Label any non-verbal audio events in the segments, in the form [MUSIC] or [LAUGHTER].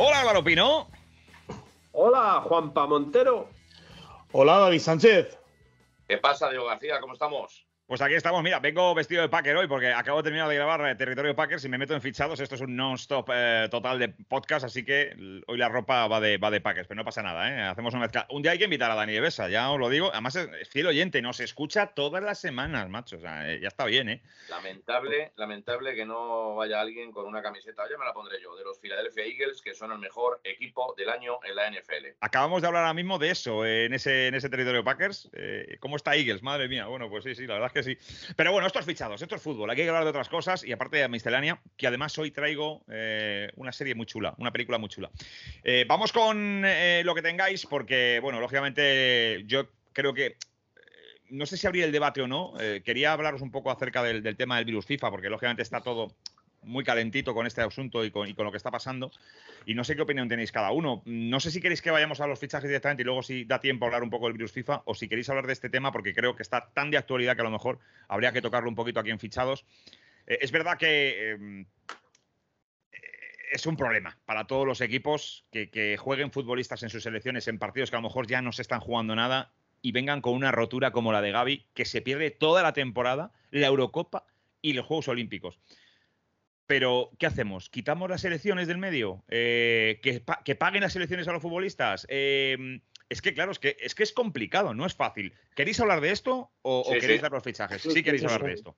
Hola Álvaro Pino. Hola Juanpa Montero. Hola David Sánchez. ¿Qué pasa, Diego García? ¿Cómo estamos? Pues aquí estamos, mira, vengo vestido de Packer hoy porque acabo de terminar de grabar eh, Territorio Packers y me meto en fichados. Esto es un non-stop eh, total de podcast, así que hoy la ropa va de, va de Packers, pero no pasa nada, ¿eh? Hacemos una mezcla. Un día hay que invitar a Dani Besa, ya os lo digo. Además, es fiel oyente, nos escucha todas las semanas, macho. O sea, eh, ya está bien, ¿eh? Lamentable, lamentable que no vaya alguien con una camiseta, ya me la pondré yo, de los Philadelphia Eagles, que son el mejor equipo del año en la NFL. Acabamos de hablar ahora mismo de eso en, ese, en ese Territorio Packers. ¿Cómo está Eagles? Madre mía. Bueno, pues sí, sí, la verdad es que sí. Pero bueno, estos fichados, esto es fútbol, hay que hablar de otras cosas y aparte de miscelánea, que además hoy traigo eh, una serie muy chula, una película muy chula. Eh, vamos con eh, lo que tengáis, porque, bueno, lógicamente yo creo que no sé si abrir el debate o no. quería hablaros un poco acerca del, tema del virus FIFA, porque lógicamente está todo muy calentito con este asunto y con, lo que está pasando. Y no sé qué opinión tenéis cada uno. No sé si queréis que vayamos a los fichajes directamente y luego si da tiempo a hablar un poco del virus FIFA o si queréis hablar de este tema porque creo que está tan de actualidad que a lo mejor habría que tocarlo un poquito aquí en fichados. Eh, es verdad que em, es un problema para todos los equipos que, que jueguen futbolistas en sus selecciones en partidos que a lo mejor ya no se están jugando nada y vengan con una rotura como la de Gaby, que se pierde toda la temporada, la Eurocopa y los Juegos Olímpicos. Pero, ¿qué hacemos? ¿Quitamos las elecciones del medio? Eh, ¿que, paguen las elecciones a los futbolistas? Em, es que, claro, es que, es que es complicado, no es fácil. ¿Queréis hablar de esto o, queréis dar los fichajes? Sí, queréis hablar de esto.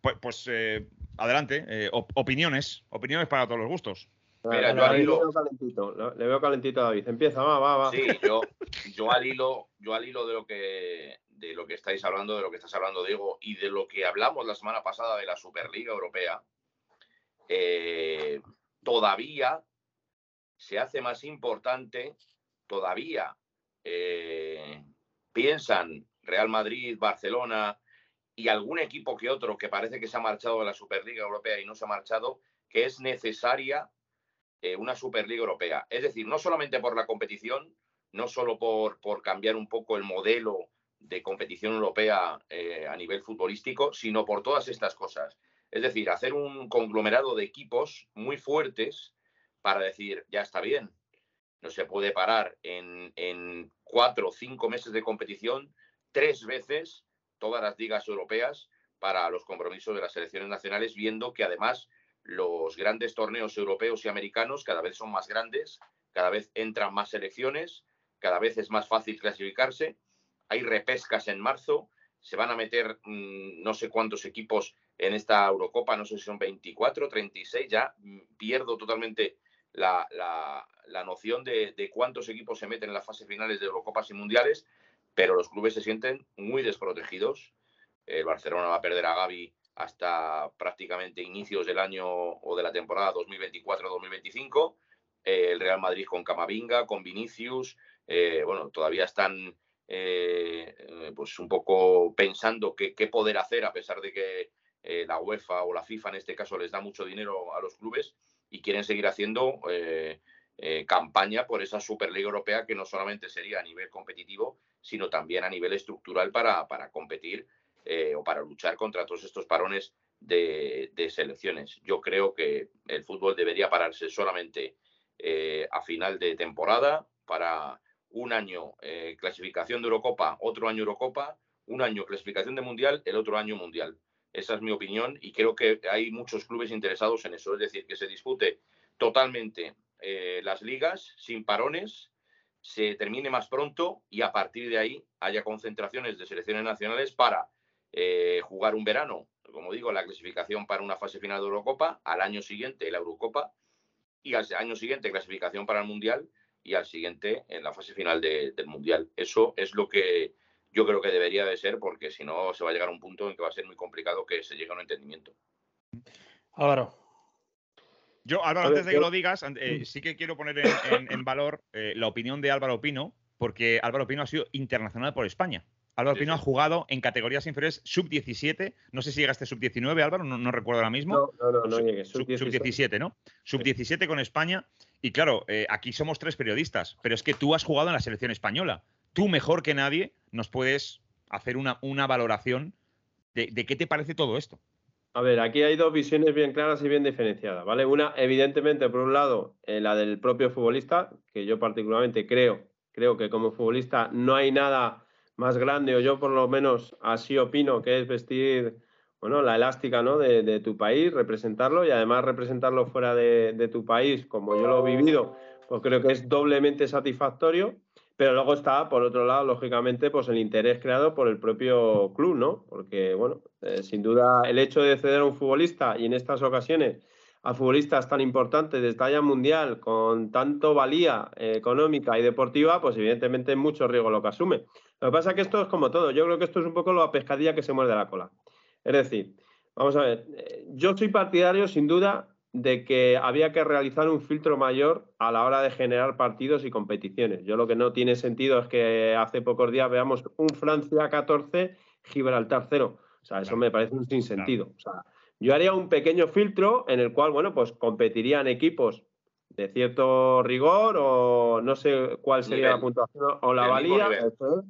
Pues, pues eh, adelante, eh, opiniones, opiniones para todos los gustos. Mira, yo al hilo... Le veo calentito, a David. Empieza, va, va, va. Sí, yo, yo al hilo, yo al hilo de lo que de lo que estáis hablando, de lo que estás hablando, Diego, y de lo que hablamos la semana pasada de la Superliga Europea, eh, todavía se hace más importante, todavía eh, piensan Real Madrid, Barcelona y algún equipo que otro que parece que se ha marchado de la Superliga Europea y no se ha marchado, que es necesaria eh, una Superliga Europea. Es decir, no solamente por la competición, no solo por, por cambiar un poco el modelo de competición europea a nivel futbolístico, sino por todas estas cosas. Es decir, hacer un conglomerado de equipos muy fuertes para decir, ya está bien, no se puede parar en, cuatro o cinco meses de competición tres veces todas las ligas europeas para los compromisos de las selecciones nacionales, viendo que además los grandes torneos europeos y americanos cada vez son más grandes, cada vez entran más selecciones, cada vez es más fácil clasificarse, hay repescas en marzo, se van a meter mm, no sé cuántos equipos en esta Eurocopa, no sé si son 24, 36, ya mm, pierdo totalmente la, noción de, cuántos equipos se meten en las fases finales de Eurocopas y Mundiales, pero los clubes se sienten muy desprotegidos. El Barcelona va a perder a Gaby hasta prácticamente inicios del año o de la temporada 2024-2025. el Real Madrid con Camavinga, con Vinicius, eh, bueno, todavía están eh, eh, pues un poco pensando qué, poder hacer a pesar de que eh, la UEFA o la FIFA en este caso les da mucho dinero a los clubes y quieren seguir haciendo campaña por esa Superliga Europea que no solamente sería a nivel competitivo, sino también a nivel estructural para, para competir o para luchar contra todos estos parones de, de, selecciones. Yo creo que el fútbol debería pararse solamente a final de temporada para un año eh, clasificación de Eurocopa, otro año Eurocopa, un año clasificación de Mundial, el otro año Mundial. Esa es mi opinión y creo que hay muchos clubes interesados en eso, es decir, que se dispute totalmente eh, las ligas sin parones, se termine más pronto y a partir de ahí haya concentraciones de selecciones nacionales para eh, jugar un verano, como digo, la clasificación para una fase final de Eurocopa, al año siguiente la Eurocopa y al año siguiente clasificación para el Mundial y al siguiente en la fase final del Mundial. Eso es lo que yo creo que debería de ser, porque si no se va a llegar a un punto en que va a ser muy complicado que se llegue a un entendimiento. Álvaro. Yo, Álvaro, antes de que lo digas, eh, sí que quiero poner en, valor eh, la opinión de Álvaro Pino, porque Álvaro Pino ha sido internacional por España. Álvaro Pino ha jugado en categorías inferiores sub-17. No sé si llegaste sub-19, Álvaro, no, recuerdo ahora mismo. No, no, no, no Sub-17, ¿no? Sub-17 con España. Y claro, eh, aquí somos tres periodistas, pero es que tú has jugado en la selección española. Tú, mejor que nadie, nos puedes hacer una, valoración de, de qué te parece todo esto. A ver, aquí hay dos visiones bien claras y bien diferenciadas, ¿vale? Una, evidentemente, por un lado, eh, la del propio futbolista, que yo particularmente creo, creo que como futbolista no hay nada más grande, o yo por lo menos así opino, que es vestir, bueno, la elástica, ¿no? De, tu país, representarlo y además representarlo fuera de, de tu país, como yo lo he vivido, pues creo que es doblemente satisfactorio. Pero luego está, por otro lado, lógicamente, pues el interés creado por el propio club, ¿no? Porque, bueno, eh, sin duda el hecho de ceder a un futbolista y en estas ocasiones a futbolistas tan importantes de talla mundial, con tanto valía eh, económica y deportiva, pues evidentemente mucho riesgo lo que asume. Lo que pasa es que esto es como todo. Yo creo que esto es un poco la pescadilla que se muerde la cola. Es decir, vamos a ver, eh, yo soy partidario, sin duda, de que había que realizar un filtro mayor a la hora de generar partidos y competiciones. Yo lo que no tiene sentido es que hace pocos días veamos un Francia 14, Gibraltar 0. O sea, eso me parece un sinsentido. O sea, yo haría un pequeño filtro en el cual, bueno, pues competirían equipos de cierto rigor o no sé cuál sería la puntuación o la valía. Eso es,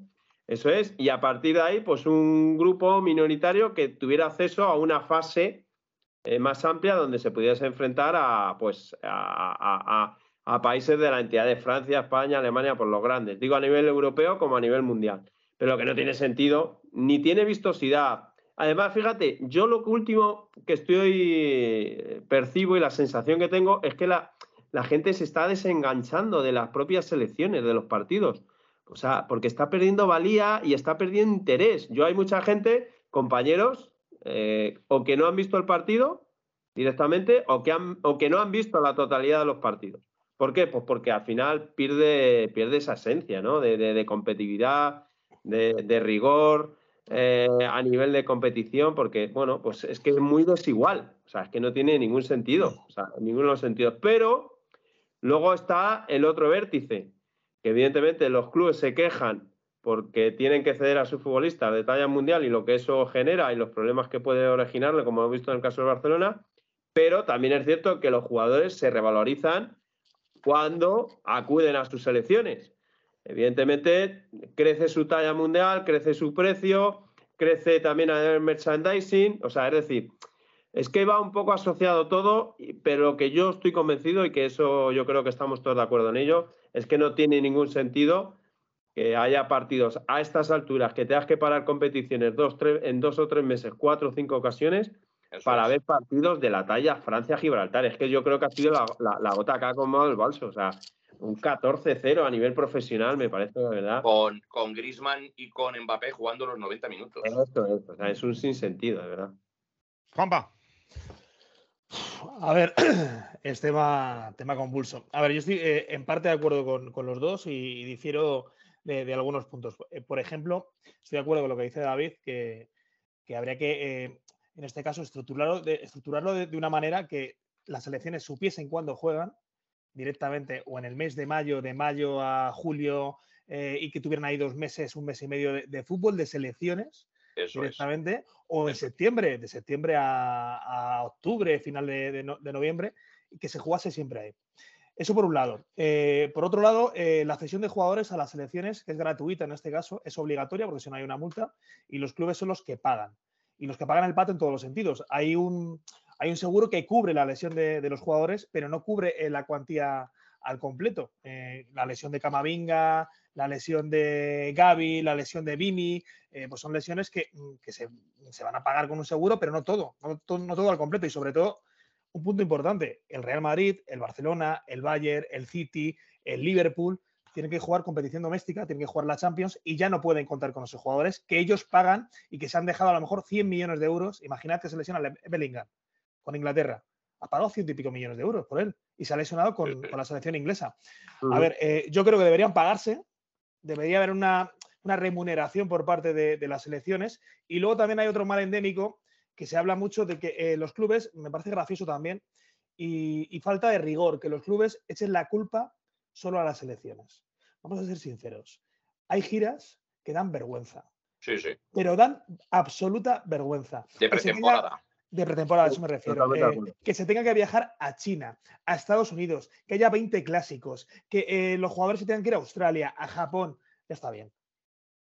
eso es. Y a partir de ahí, pues un grupo minoritario que tuviera acceso a una fase eh, más amplia donde se pudiese enfrentar a, pues, a, países de la entidad de Francia, España, Alemania, por los grandes. Digo a nivel europeo como a nivel mundial. Pero lo que no tiene sentido, ni tiene vistosidad. Además, fíjate, yo lo último que estoy percibo y la sensación que tengo es que la, la gente se está desenganchando de las propias selecciones, de los partidos. O sea, porque está perdiendo valía y está perdiendo interés. Yo hay mucha gente, compañeros, eh, o que no han visto el partido directamente o que, o que no han visto la totalidad de los partidos. ¿Por qué? Pues porque al final pierde, pierde esa esencia ¿no? de, competitividad, de, rigor eh, a nivel de competición, porque, bueno, pues es que es muy desigual. O sea, es que no tiene ningún sentido. O sea, ninguno de los sentidos. Pero luego está el otro vértice, que evidentemente los clubes se quejan porque tienen que ceder a su futbolista de talla mundial y lo que eso genera y los problemas que puede originarle, como hemos visto en el caso de Barcelona, pero también es cierto que los jugadores se revalorizan cuando acuden a sus selecciones. Evidentemente, crece su talla mundial, crece su precio, crece también el merchandising, o sea, es decir, es que va un poco asociado todo, pero que yo estoy convencido y que eso yo creo que estamos todos de acuerdo en ello, es que no tiene ningún sentido que haya partidos a estas alturas, que tengas que parar competiciones dos, en dos o tres meses, cuatro o cinco ocasiones, para ver partidos de la talla Francia-Gibraltar. Es que yo creo que ha sido la, gota acá como el balso. O sea, un 14-0 a nivel profesional, me parece, de verdad. Con, con Grisman y con Mbappé jugando los 90 minutos. Esto, esto. O sea, es un sinsentido, de verdad. Juanpa. A ver, [CLEARS THROAT] es tema, tema convulso. A ver, yo estoy eh, en parte de acuerdo con, los dos y difiero de, algunos puntos. Eh, por ejemplo, estoy de acuerdo con lo que dice David, que, habría que, eh, en este caso, estructurarlo, de, estructurarlo de, una manera que las selecciones supiesen cuándo juegan directamente o en el mes de mayo, de mayo a julio, eh, y que tuvieran ahí dos meses, un mes y medio de, fútbol, de selecciones. directamente, o en septiembre, de septiembre a, octubre, final de, noviembre, y que se jugase siempre ahí. Eso por un lado. Eh, por otro lado, eh, la cesión de jugadores a las selecciones, que es gratuita en este caso, es obligatoria porque si no hay una multa y los clubes son los que pagan. Y los que pagan el pato en todos los sentidos. Hay un, hay un seguro que cubre la lesión de, los jugadores, pero no cubre eh, la cuantía al completo. la lesión de Camavinga, la lesión de Gaby, la lesión de Vini, pues son lesiones que, se, van a pagar con un seguro, pero no todo, no todo al completo y sobre todo un punto importante, el Real Madrid, el Barcelona, el Bayern, el City, el Liverpool, tienen que jugar competición doméstica, tienen que jugar la Champions y ya no pueden contar con esos jugadores que ellos pagan y que se han dejado a lo mejor 100 millones de euros. Imaginad que se lesiona Bellingham con Inglaterra. Ha pagado ciento y pico millones de euros por él y se ha lesionado con, la selección inglesa. A ver, eh, yo creo que deberían pagarse, debería haber una, remuneración por parte de, de, las selecciones y luego también hay otro mal endémico que se habla mucho de que eh, los clubes, me parece gracioso también, y, falta de rigor, que los clubes echen la culpa solo a las elecciones. Vamos a ser sinceros. Hay giras que dan vergüenza. Sí, sí. Pero dan absoluta vergüenza. De pretemporada. De pretemporada, a eso me refiero. Eh, que se tenga que viajar a China, a Estados Unidos, que haya 20 clásicos, que eh, los jugadores se tengan que ir a Australia, a Japón. Ya está bien.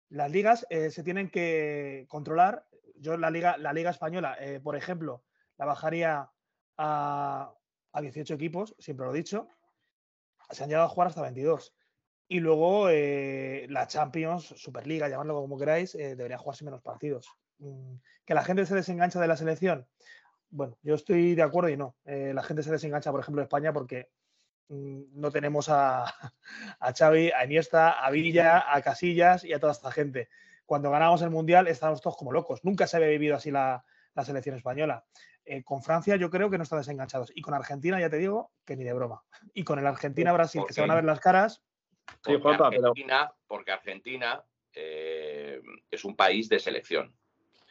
las ligas eh, se tienen que controlar. Yo la liga, la liga española, eh, por ejemplo, la bajaría a, a 18 equipos, siempre lo he dicho. Se han llegado a jugar hasta 22. Y luego eh, la Champions, Superliga, llamadlo como queráis, eh, debería jugarse menos partidos. Mm, que la gente se desengancha de la selección. Bueno, yo estoy de acuerdo y no. Eh, la gente se desengancha, por ejemplo, de España porque mm, no tenemos a, [LAUGHS] a Xavi, a Iniesta, a Villa, a Casillas y a toda esta gente. Cuando ganamos el Mundial estábamos todos como locos. Nunca se había vivido así la, la selección española. Eh, con Francia yo creo que no están desenganchados. Y con Argentina, ya te digo, que ni de broma. Y con el Argentina-Brasil, que se van a ver las caras. Sí, Porque Juanpa, pero- Argentina, porque Argentina eh, es un país de selección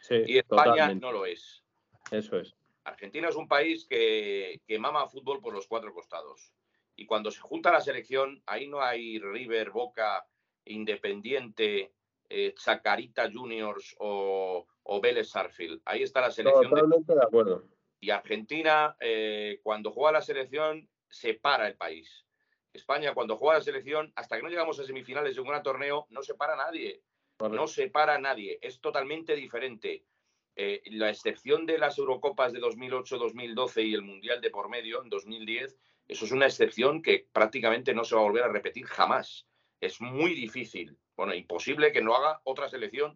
Sí, y España totalmente. no lo es. Eso es. Argentina es un país que, que mama fútbol por los cuatro costados. Y cuando se junta la selección, ahí no hay River, Boca, Independiente, eh, Chacarita Juniors o, o Vélez Sarfield. Ahí está la selección. Totalmente de acuerdo. y Argentina, eh, cuando juega la selección, separa el país. España, cuando juega la selección, hasta que no llegamos a semifinales de un gran torneo, no separa a nadie. No separa a nadie. Es totalmente diferente. Eh, la excepción de las Eurocopas de 2008, 2012 y el Mundial de por medio en 2010, eso es una excepción que prácticamente no se va a volver a repetir jamás. Es muy difícil, bueno, imposible que no haga otra selección,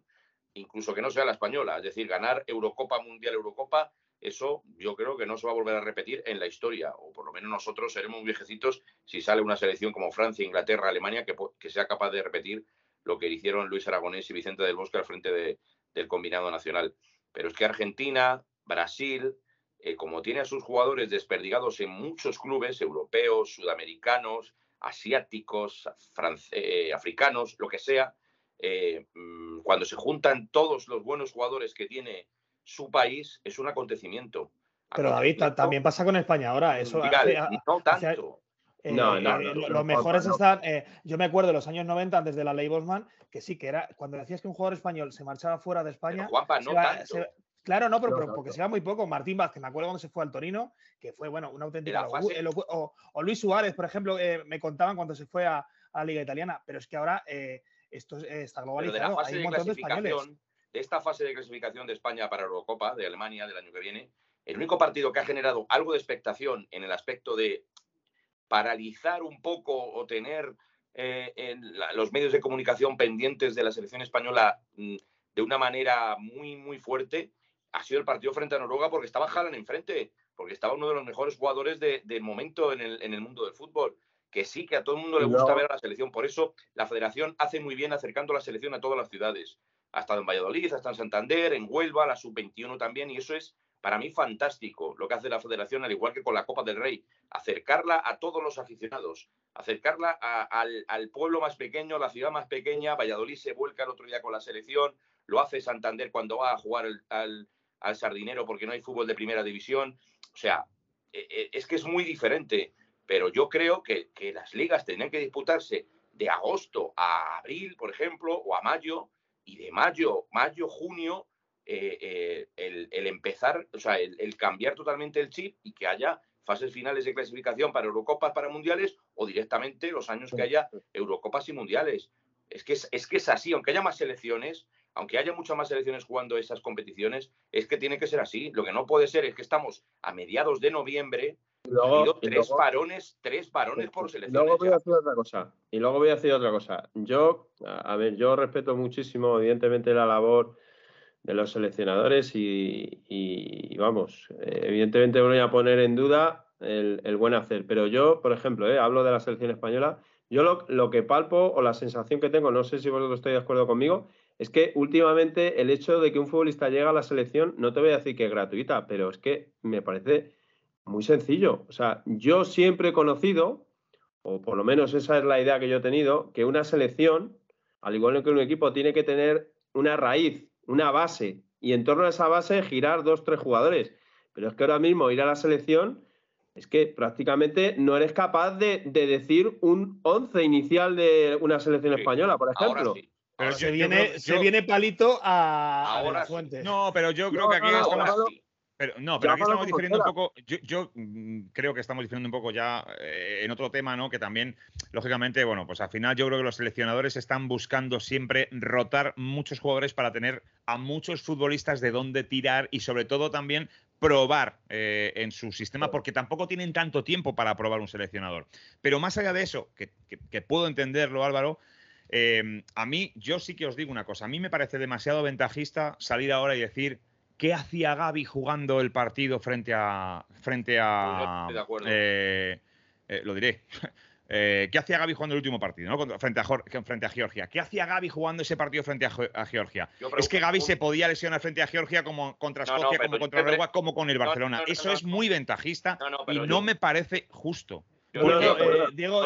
incluso que no sea la española. Es decir, ganar Eurocopa, Mundial, Eurocopa, eso yo creo que no se va a volver a repetir en la historia, o por lo menos nosotros seremos viejecitos si sale una selección como Francia, Inglaterra, Alemania, que, sea capaz de repetir lo que hicieron Luis Aragonés y Vicente del Bosque al frente de- del combinado nacional. Pero es que Argentina, Brasil, eh, como tiene a sus jugadores desperdigados en muchos clubes europeos, sudamericanos, asiáticos, france- eh, africanos, lo que sea, eh, mm, cuando se juntan todos los buenos jugadores que tiene su país, es un acontecimiento. Pero David, también pasa con España ahora. Eso hace- no hace- tanto. Eh, No, no, eh, no, lo- no, los no, mejores no. están. eh, yo me acuerdo de los años 90, antes de la ley Bosman, que sí, que era cuando decías que un jugador español se marchaba fuera de España. Pero, Juanpa, se no va- tanto. se- claro, no, pero, porque se va muy poco. Martín Vázquez, me acuerdo cuando se fue al Torino, que fue, bueno, una auténtica. o, o Luis Suárez, por ejemplo, eh, me contaban cuando se fue a, a la Liga Italiana, pero es que ahora eh, esto es- eh, está globalizado. Hay de un montón de españoles. clasificación, de esta fase de clasificación de España para Eurocopa, de Alemania del año que viene, el único partido que ha generado algo de expectación en el aspecto de paralizar un poco o tener eh, en la- los medios de comunicación pendientes de la selección española mm, de una manera muy, muy fuerte, ha sido el partido frente a Noruega porque estaba Haaland enfrente, porque estaba uno de los mejores jugadores de- del momento en el, en el mundo del fútbol. Que sí, que a todo el mundo le gusta ver a la selección. Por eso la federación hace muy bien acercando la selección a todas las ciudades. Ha estado en Valladolid, ha estado en Santander, en Huelva, la sub-21 también, y eso es para mí fantástico lo que hace la federación, al igual que con la Copa del Rey, acercarla a todos los aficionados, acercarla a- al, al pueblo más pequeño, a la ciudad más pequeña. Valladolid se vuelca el otro día con la selección, lo hace Santander cuando va a jugar el- al, al Sardinero porque no hay fútbol de primera división. O sea, eh, eh, es que es muy diferente, pero yo creo que, que las ligas tendrían que disputarse de agosto a abril, por ejemplo, o a mayo, y de mayo, mayo, junio, eh, eh, el, el empezar, o sea, el, el cambiar totalmente el chip y que haya fases finales de clasificación para Eurocopas, para Mundiales, o directamente los años que haya Eurocopas y Mundiales. Es que es, es que es así, aunque haya más selecciones, aunque haya muchas más selecciones jugando esas competiciones, es que tiene que ser así. Lo que no puede ser es que estamos a mediados de noviembre, Y ha luego, habido y tres luego- varones, tres varones por selección. luego voy a decir otra cosa. Y luego voy a decir otra cosa. Yo, a a ver, yo respeto muchísimo, evidentemente, la labor de los seleccionadores y, y, vamos, evidentemente voy a poner en duda el, el buen hacer. Pero yo, por ejemplo, eh, hablo de la selección española, yo lo, lo que palpo o la sensación que tengo, no sé si vosotros estáis de acuerdo conmigo, es que últimamente el hecho de que un futbolista llegue a la selección, no te voy a decir que es gratuita, pero es que me parece muy sencillo. O sea, yo siempre he conocido, o por lo menos esa es la idea que yo he tenido, que una selección, al igual que un equipo, tiene que tener una raíz, una base, y en torno a esa base girar dos, tres jugadores. Pero es que ahora mismo ir a la selección es que prácticamente no eres capaz de, de decir un once inicial de una selección Sí, española, por Ahora ejemplo. sí. Pero yo- Se viene, se yo- viene palito a, a Ahora sí. fuente. No, pero yo creo No, que aquí no, estamos. No, sí. Pero, no, pero aquí estamos difiriendo un poco. Yo, mm, creo que estamos difiriendo un poco ya eh, en otro tema, ¿no? Que también, lógicamente, bueno, pues al final yo creo que los seleccionadores están buscando siempre rotar muchos jugadores para tener a muchos futbolistas de dónde tirar y sobre todo también probar eh, en su sistema, porque tampoco tienen tanto tiempo para probar un seleccionador. Pero más allá de eso, que, puedo entenderlo, Álvaro, eh, a mí, yo sí que os digo una cosa, a mí me parece demasiado ventajista salir ahora y decir qué hacía Gaby jugando el partido frente a... Frente a eh, lo diré. [LAUGHS] Eh, ¿Qué hacía Gaby jugando el último partido, frente, a frente a Georgia? ¿Qué hacía Gaby jugando ese partido frente a, Georgia? Es que Gaby se podía lesionar frente a Georgia como contra Escocia, como contra Uruguay, como con el Barcelona. Eso es muy ventajista y no me parece justo. Eh, Diego,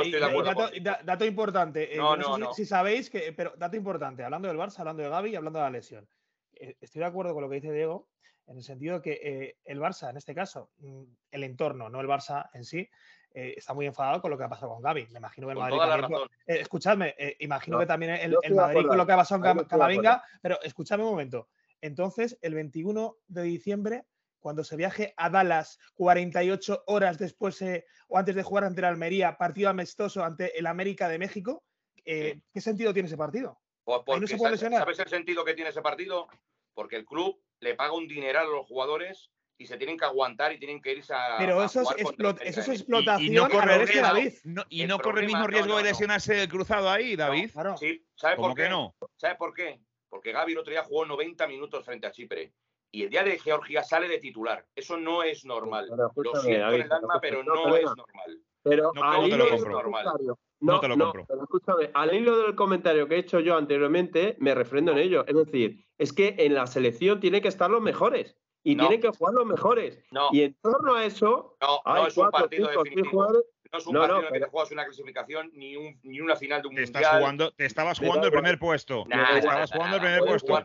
dato, importante. Eh, no, si, sabéis que, pero dato importante, hablando del Barça, hablando de Gaby y hablando de la lesión. Estoy de acuerdo con lo que dice Diego, en el sentido de que el Barça, en este caso, mm, el entorno, no el Barça en sí, eh, está muy enfadado con lo que ha pasado con Gaby. Me imagino que el Madrid. También, eh, escuchadme, eh, imagino que también el, Madrid con lo que ha pasado en Camavinga, pero escúchame un momento. Entonces, el 21 de diciembre, cuando se viaje a Dallas 48 horas después o antes de jugar ante el Almería, partido amistoso ante el América de México, ¿qué sentido tiene ese partido? Pues ¿Sabes el sentido que tiene ese partido? Porque el club le paga un dineral a los jugadores y se tienen que aguantar y tienen que irse a. Pero eso, es, eso es explotación. Y, no corre, David. y no corre el mismo riesgo de lesionarse el cruzado ahí, David. Claro. Sí, ¿sabes por qué? no? ¿Sabes por qué? Porque Gaby el otro día jugó 90 minutos frente a Chipre. Y el día de Georgia sale de titular. Eso no es normal. lo siento en el alma, pero no es normal. Pero no, al hilo del comentario. No, te lo compro. escúchame, al hilo del comentario que he hecho yo anteriormente, me refrendo en ello. Es decir, es que en la selección tiene que estar los mejores y tienen que jugar los mejores. Y en torno a eso, no, no es un partido definitivo. No es un partido en el que te juegas una clasificación ni, un, ni una final de un te mundial. Estás jugando, te estabas jugando el primer puesto. te estabas jugando el primer puesto.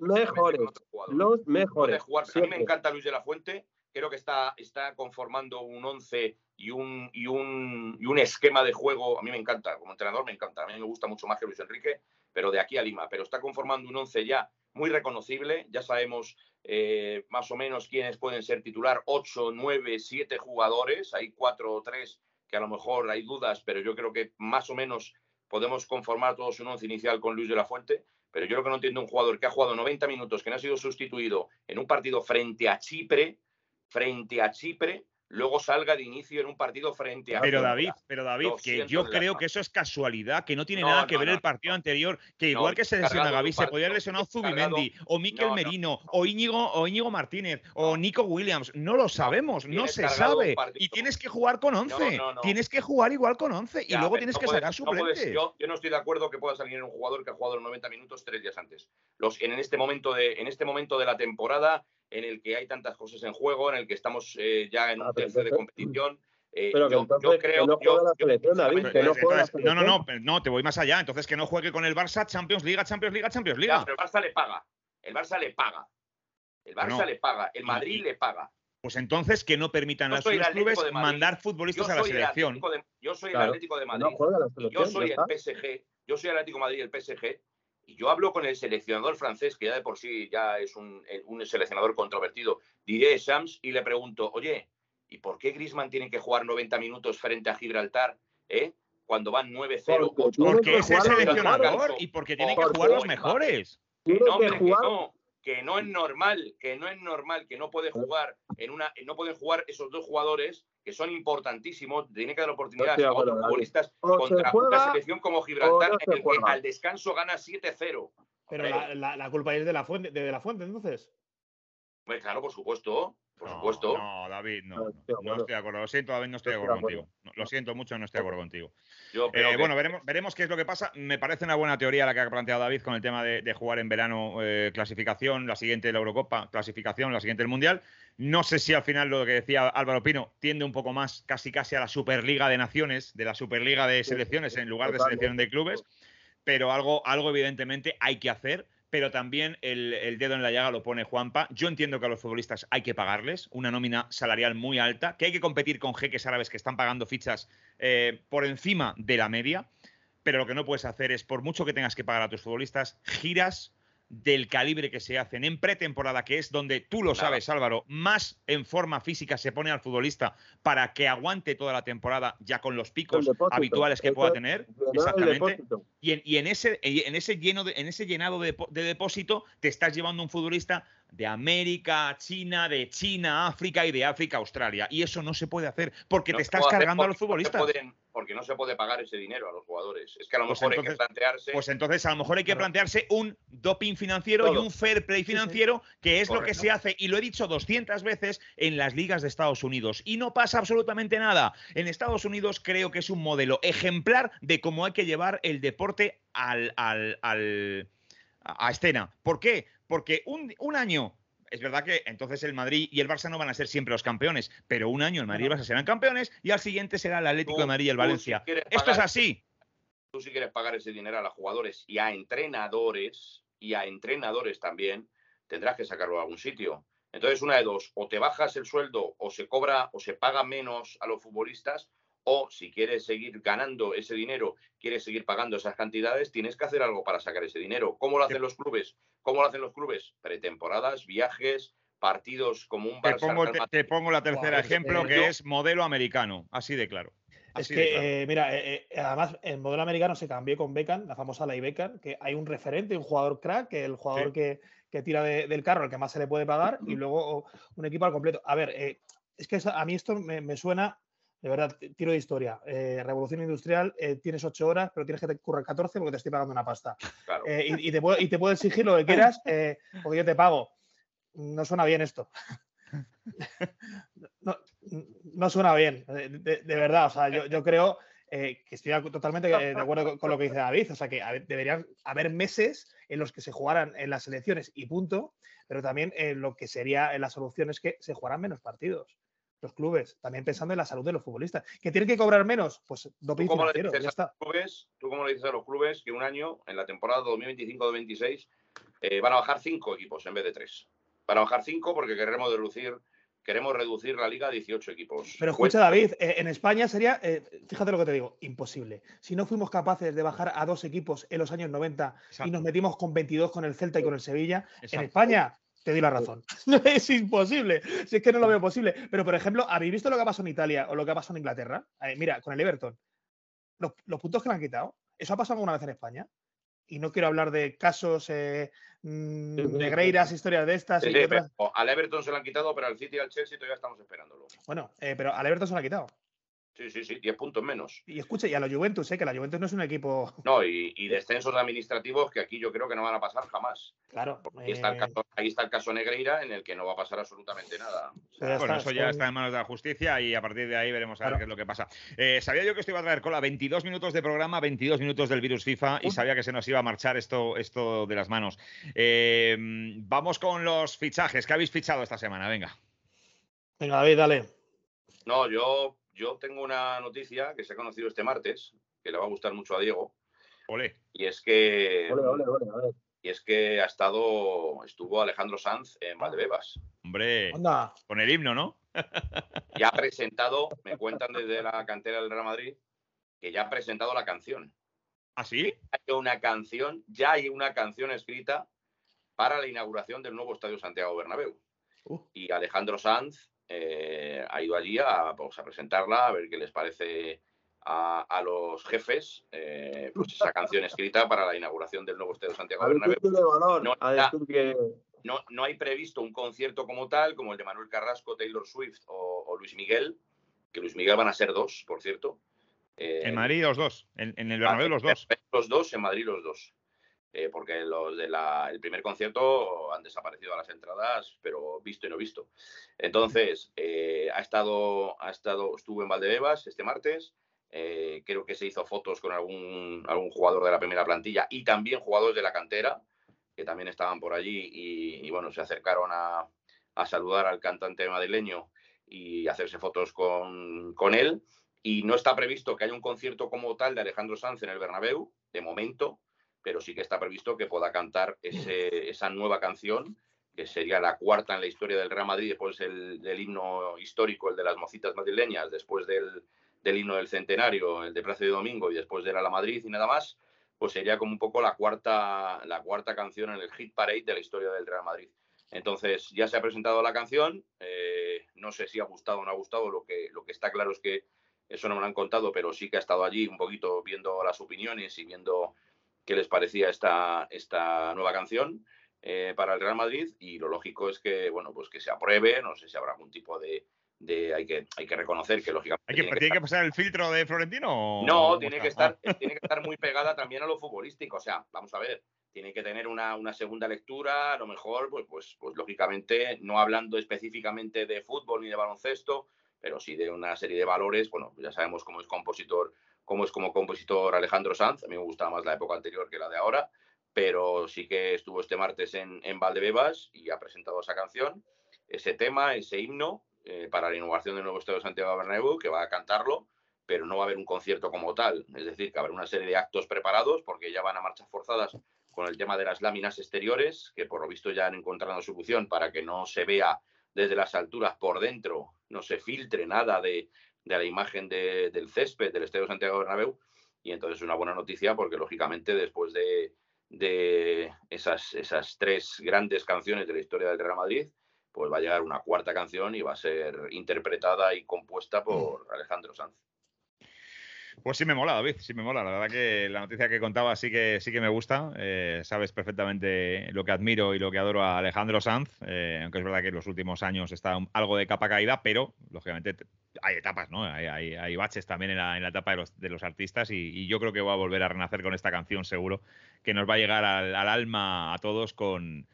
Los mejores. Los mejores. A mí me encanta Luis de la Fuente. Creo que está, está conformando un 11 y un, y, un, y un esquema de juego. A mí me encanta. Como entrenador me encanta. A mí me gusta mucho más que Luis Enrique, pero de aquí a Lima. Pero está conformando un 11 ya muy reconocible. Ya sabemos eh, más o menos quiénes pueden ser titular. Ocho, nueve, siete jugadores. Hay cuatro o tres que a lo mejor hay dudas, pero yo creo que más o menos podemos conformar todos un once inicial con Luis de la Fuente. Pero yo creo que no entiendo un jugador que ha jugado 90 minutos, que no ha sido sustituido en un partido frente a Chipre, frente a Chipre, luego salga de inicio en un partido frente a. Pero David, pero David, que yo creo que eso es casualidad, que no tiene nada que ver el partido anterior, que igual que se lesiona Gaby, se podría lesionar Zubimendi, o Miquel Merino, o Íñigo, o Íñigo Martínez, o Nico Williams. No lo sabemos, no se sabe. Y tienes que jugar con 11. Tienes que jugar igual con 11 y luego tienes que sacar suplentes. yo, yo, no estoy de acuerdo que pueda salir un jugador que ha jugado los 90 minutos tres días antes. Los, en, este momento de, en este momento de la temporada en el que hay tantas cosas en juego, en el que estamos eh, ya en un ah, tercio de competición. Eh, pero yo, creo no No, no, no, no, te voy más allá. Entonces que no juegue con el Barça, Champions League, Champions League, Champions League. pero el Barça le paga. El Barça le paga. El Barça le paga. El Madrid le paga. Pues entonces que no permitan a los clubes mandar futbolistas a la selección. yo soy el Atlético de Madrid. yo soy el PSG. Yo soy el Atlético de Madrid y el PSG. Y yo hablo con el seleccionador francés, que ya de por sí ya es un, seleccionador controvertido, diré Shams, y le pregunto, oye, ¿y por qué Grisman tiene que jugar 90 minutos frente a Gibraltar? ¿eh? Cuando van 9-0. Porque, es el seleccionador y porque tienen que jugar los mejores. No, que no que no es normal, que no es normal, que no puede jugar en una, no pueden jugar esos dos jugadores que son importantísimos, tiene que dar oportunidades a otros futbolistas contra una selección como Gibraltar, en el que al descanso gana 7-0. Pero la, la, culpa es de la fuente, de, la fuente, entonces. Pues claro, por supuesto. Por supuesto. No, David, no, no, estoy de acuerdo. Lo siento, David, no estoy de acuerdo contigo. lo siento mucho, no estoy de acuerdo contigo. Eh, bueno, veremos, veremos qué es lo que pasa. Me parece una buena teoría la que ha planteado David con el tema de, jugar en verano eh, clasificación, la siguiente la Eurocopa, clasificación, la siguiente el Mundial. No sé si al final lo que decía Álvaro Pino tiende un poco más casi casi a la Superliga de Naciones, de la Superliga de selecciones en lugar de selección de clubes, pero algo, algo evidentemente hay que hacer pero también el, dedo en la llaga lo pone Juanpa. Yo entiendo que a los futbolistas hay que pagarles una nómina salarial muy alta, que hay que competir con jeques árabes que están pagando fichas eh, por encima de la media, pero lo que no puedes hacer es, por mucho que tengas que pagar a tus futbolistas, giras del calibre que se hacen en pretemporada, que es donde tú lo sabes, Álvaro, más en forma física se pone al futbolista para que aguante toda la temporada ya con los picos habituales que pueda tener. Exactamente. Y en, ese, en ese lleno en ese llenado de, depósito te estás llevando un futbolista de América, China, de China, África y de África, Australia. Y eso no se puede hacer porque te estás cargando a los futbolistas porque no se puede pagar ese dinero a los jugadores. Es que a lo pues mejor hay que plantearse. Pues entonces a lo mejor hay que plantearse un doping financiero y un fair play financiero, que es lo que se hace, y lo he dicho 200 veces, en las ligas de Estados Unidos. Y no pasa absolutamente nada. En Estados Unidos creo que es un modelo ejemplar de cómo hay que llevar el deporte al, al, al a escena. ¿Por qué? Porque un, un año es verdad que entonces el Madrid y el Barça no van a ser siempre los campeones, pero un año el Madrid y el Barça serán campeones y al siguiente será el Atlético de Madrid y el Valencia. Esto es así. Tú si quieres pagar ese dinero a los jugadores y a entrenadores, y a entrenadores también, tendrás que sacarlo a algún sitio. Entonces, una de dos, o te bajas el sueldo o se cobra o se paga menos a los futbolistas, o si quieres seguir ganando ese dinero, quieres seguir pagando esas cantidades, tienes que hacer algo para sacar ese dinero. ¿Cómo lo hacen los clubes? ¿Cómo lo hacen los clubes? Pretemporadas, viajes, partidos como un Barça. Te pongo, te, pongo la tercera ejemplo, que es modelo americano, así de claro. es que, eh, mira, eh, eh, además el modelo americano se cambió con Beckham, la famosa ley Beckham, que hay un referente, un jugador crack, que el jugador que, tira del carro, el que más se le puede pagar, y luego un equipo al completo. A ver, es que a mí esto me, suena de verdad, tiro de historia. Eh, revolución industrial, eh, tienes ocho horas, pero tienes que currar 14 porque te estoy pagando una pasta. Eh, y, te puedo, y, te puedo, exigir lo que quieras [LAUGHS] porque yo te pago. No suena bien esto. [LAUGHS] no, suena bien, de, verdad. O sea, yo, creo que estoy totalmente de acuerdo con, lo que dice David. O sea, que deberían haber meses en los que se jugaran en las elecciones y punto, pero también en lo que sería la solución es que se jugaran menos partidos los clubes, también pensando en la salud de los futbolistas. ¿Que tienen que cobrar menos? Pues doping ¿Tú cómo financiero, ya está. Clubes, ¿Tú cómo le dices a los clubes que un año, en la temporada 2025-2026, eh, van a bajar cinco equipos en vez de tres? Van a bajar cinco porque queremos reducir, queremos reducir la liga a 18 equipos. Pero escucha, David, eh, en España sería, eh, fíjate lo que te digo, imposible. Si no fuimos capaces de bajar a dos equipos en los años 90 y nos metimos con 22 con el Celta y con el Sevilla, en España te doy la razón. [LAUGHS] es imposible. Si es que no lo veo posible. Pero, por ejemplo, ¿habéis visto lo que ha pasado en Italia o lo que ha pasado en Inglaterra? Eh, mira, con el Everton. Los, puntos que le han quitado. ¿Eso ha pasado alguna vez en España? Y no quiero hablar de casos eh, mm, negreiras, historias de estas. y Al Everton se lo han quitado, pero al City y al Chelsea todavía estamos esperándolo. Bueno, eh, pero al Everton se lo ha quitado. Sí, sí, sí, 10 puntos menos. Y escucha, y a la Juventus, ¿eh? que la Juventus no es un equipo. [LAUGHS] No, y, descensos administrativos que aquí yo creo que no van a pasar jamás. Claro. Ahí, está el eh, caso, ahí está el caso Negreira en el que no va a pasar absolutamente nada. bueno, eso ya está en manos de la justicia y a partir de ahí veremos a ver qué es lo que pasa. Eh, sabía yo que esto iba a traer cola 22 minutos de programa, 22 minutos del virus FIFA y sabía que se nos iba a marchar esto, esto de las manos. vamos con los fichajes. ¿Qué habéis fichado esta semana? Venga. Venga, David, dale. No, yo yo tengo una noticia que se ha conocido este martes, que le va a gustar mucho a Diego. Ole. Y es que. y es que ha estado. Estuvo Alejandro Sanz en Valdebebas. Hombre. Con el himno, ¿no? ya ha presentado, me cuentan desde la cantera del Real Madrid, que ya ha presentado la canción. ¿Ah, sí? Hay una canción, ya hay una canción escrita para la inauguración del nuevo Estadio Santiago Bernabéu. Uh. Y Alejandro Sanz eh, ha ido allí a, pues, a, presentarla, a ver qué les parece a, los jefes, eh, pues esa canción escrita para la inauguración del nuevo Estadio Santiago Bernabéu. No, no, hay previsto un concierto como tal, como el de Manuel Carrasco, Taylor Swift o, Luis Miguel, que Luis Miguel van a ser dos, por cierto. en Madrid los dos, en, en el Bernabéu los dos. Los dos, en Madrid los dos. Eh, porque los del primer concierto han desaparecido a las entradas, pero visto y no visto. Entonces, eh, ha estado, ha estado, estuvo en Valdebebas este martes. Eh, creo que se hizo fotos con algún, jugador de la primera plantilla y también jugadores de la cantera, que también estaban por allí y, bueno, se acercaron a, a, saludar al cantante madrileño y hacerse fotos con, con él. Y no está previsto que haya un concierto como tal de Alejandro Sanz en el Bernabéu, de momento, pero sí que está previsto que pueda cantar esa nueva canción, que sería la cuarta en la historia del Real Madrid, después del himno histórico, el de las mocitas madrileñas, después del, himno del centenario, el de Plaza de Domingo y después del la Madrid y nada más, pues sería como un poco la cuarta, la cuarta canción en el hit parade de la historia del Real Madrid. Entonces, ya se ha presentado la canción, eh, no sé si ha gustado o no ha gustado, lo que, lo que está claro es que eso no me lo han contado, pero sí que ha estado allí un poquito viendo las opiniones y viendo qué les parecía esta, esta nueva canción eh, para el Real Madrid y lo lógico es que, bueno, pues que se apruebe, no sé si habrá algún tipo de, hay, que, hay que reconocer que lógicamente... ¿Tiene que, pasar el filtro de Florentino? No, tiene que, estar, tiene que estar muy pegada también a lo futbolístico. O sea, vamos a ver, tiene que tener una, una, segunda lectura, a lo mejor, pues, pues, pues lógicamente, no hablando específicamente de fútbol ni de baloncesto, pero sí de una serie de valores. Bueno, ya sabemos cómo es compositor, cómo es como compositor Alejandro Sanz. A mí me gustaba más la época anterior que la de ahora, pero sí que estuvo este martes en, en Valdebebas y ha presentado esa canción, ese tema, ese himno, eh, para la inauguración del nuevo estadio Santiago Bernabéu, que va a cantarlo, pero no va a haber un concierto como tal. Es decir, que habrá una serie de actos preparados, porque ya van a marchas forzadas con el tema de las láminas exteriores, que por lo visto ya han encontrado solución para que no se vea desde las alturas por dentro, no se filtre nada de, la imagen del césped del Estadio de Santiago Bernabéu. Y entonces es una buena noticia porque, lógicamente, después de, de esas, esas tres grandes canciones de la historia del Real Madrid, pues va a llegar una cuarta canción y va a ser interpretada y compuesta por Alejandro Sanz. Pues sí me mola, David, sí me mola. La verdad que la noticia que contaba sí que sí que me gusta. Eh, sabes perfectamente lo que admiro y lo que adoro a Alejandro Sanz, eh, aunque es verdad que en los últimos años está algo de capa caída, pero lógicamente hay etapas, ¿no? Hay, baches también en la, etapa de los, artistas y, yo creo que va a volver a renacer con esta canción seguro, que nos va a llegar al alma a todos con,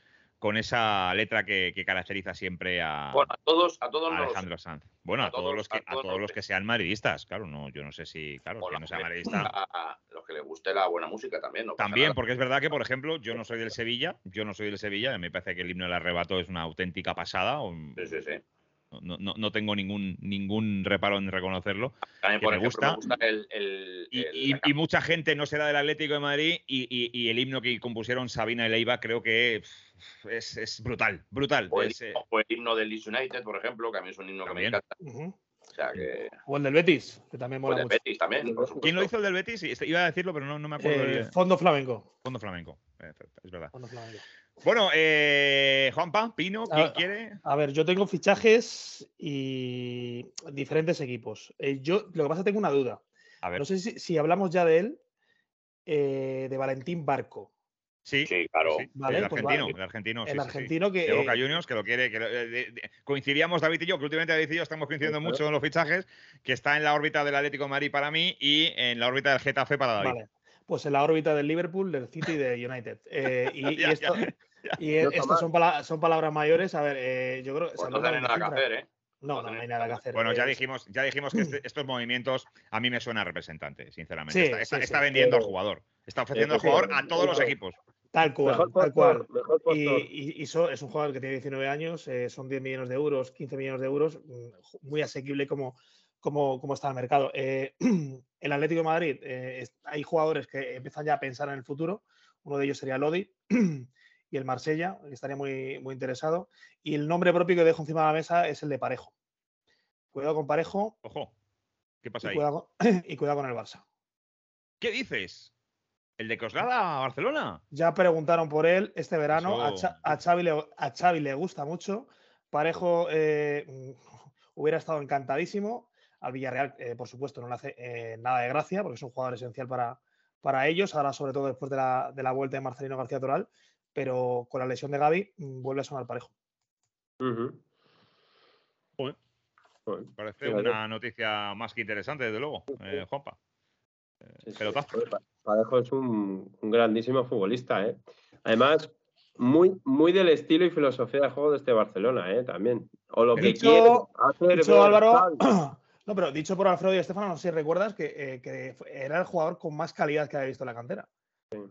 con esa letra que, caracteriza siempre a, todos, a todos Alejandro Sanz. Bueno, a, todos, los que, a todos, los que sean madridistas, claro, no, yo no sé si, claro, que no sea madridista. A, los que les guste la buena música también, ¿no? También, porque es verdad que, por ejemplo, yo no soy del Sevilla, yo no soy del Sevilla, me parece que el himno del arrebato es una auténtica pasada. Sí, sí, sí no, no, no, tengo ningún, ningún reparo en reconocerlo. También, por me, gusta. el, y, mucha gente no será del Atlético de Madrid y, el himno que compusieron Sabina y Leiva creo que es, es brutal, brutal. O el, eh, himno del Leeds United, por ejemplo, que a mí es un himno que me encanta. O, sea que... o el del Betis, que también mola el del Betis también, ¿Quién lo hizo el del Betis? Iba a decirlo, pero no, no me acuerdo. Eh, Fondo Flamenco. Fondo Flamenco, es verdad. Fondo Flamenco. Bueno, eh, Juanpa, Pino, ¿quién quiere? A ver, yo tengo fichajes y diferentes equipos. Eh, yo lo que pasa tengo una duda. A ver. No sé si, hablamos ya de él, eh, de Valentín Barco. Sí, sí, claro. el pues argentino, el argentino, el argentino que. De Boca Juniors, que lo quiere. coincidíamos, David y yo, que últimamente David y yo estamos coincidiendo mucho en los fichajes, que está en la órbita del Atlético de Madrid para mí y en la órbita del Getafe para David. Vale pues en la órbita del Liverpool, del City y de United. [LAUGHS] Eh, y, esto, y estas son, son, palabras mayores. A ver, eh, yo creo que. Pues no hay nada que hacer, ¿eh? No, no, hay nada que hacer. Bueno, ya dijimos, ya dijimos que este, estos movimientos a mí me suena representante, sinceramente. está, vendiendo al jugador. Está ofreciendo al jugador a todos los equipos. Tal cual, tal cual. Y, es un jugador que tiene 19 años, eh, son 10 millones de euros, 15 millones de euros, mm, muy asequible como, cómo, está el mercado. Eh, [CLEARS THROAT] el Atlético de Madrid, eh, hay jugadores que empiezan ya a pensar en el futuro. Uno de ellos sería Lodi [CLEARS THROAT] y el Marsella, que estaría muy, muy interesado. Y el nombre propio que dejo encima de la mesa es el de Parejo. Cuidado con Parejo. Ojo, ¿qué pasa ahí? [COUGHS] y cuidado con el Barça. ¿Qué dices? ¿El de Coslada a Barcelona? Ya preguntaron por él este verano. A, Xavi le, a, Xavi le, gusta mucho. Parejo eh, hubiera estado encantadísimo. Al Villarreal, eh, por supuesto, no le hace eh, nada de gracia porque es un jugador esencial para, para ellos, ahora sobre todo después de la, de la vuelta de Marcelino García Toral, pero con la lesión de Gaby mm, vuelve a sonar parejo. Parece una noticia más que interesante, desde luego, eh, Juanpa. Parejo es un, grandísimo futbolista, ¿eh? Además, muy, muy del estilo y filosofía de juego de este Barcelona, ¿eh? También. O lo que quiere hacer. Álvaro, [CLEARS THROAT] No, pero dicho por Alfredo y Estefano, no sé si recuerdas que, eh, era el jugador con más calidad que había visto en la cantera.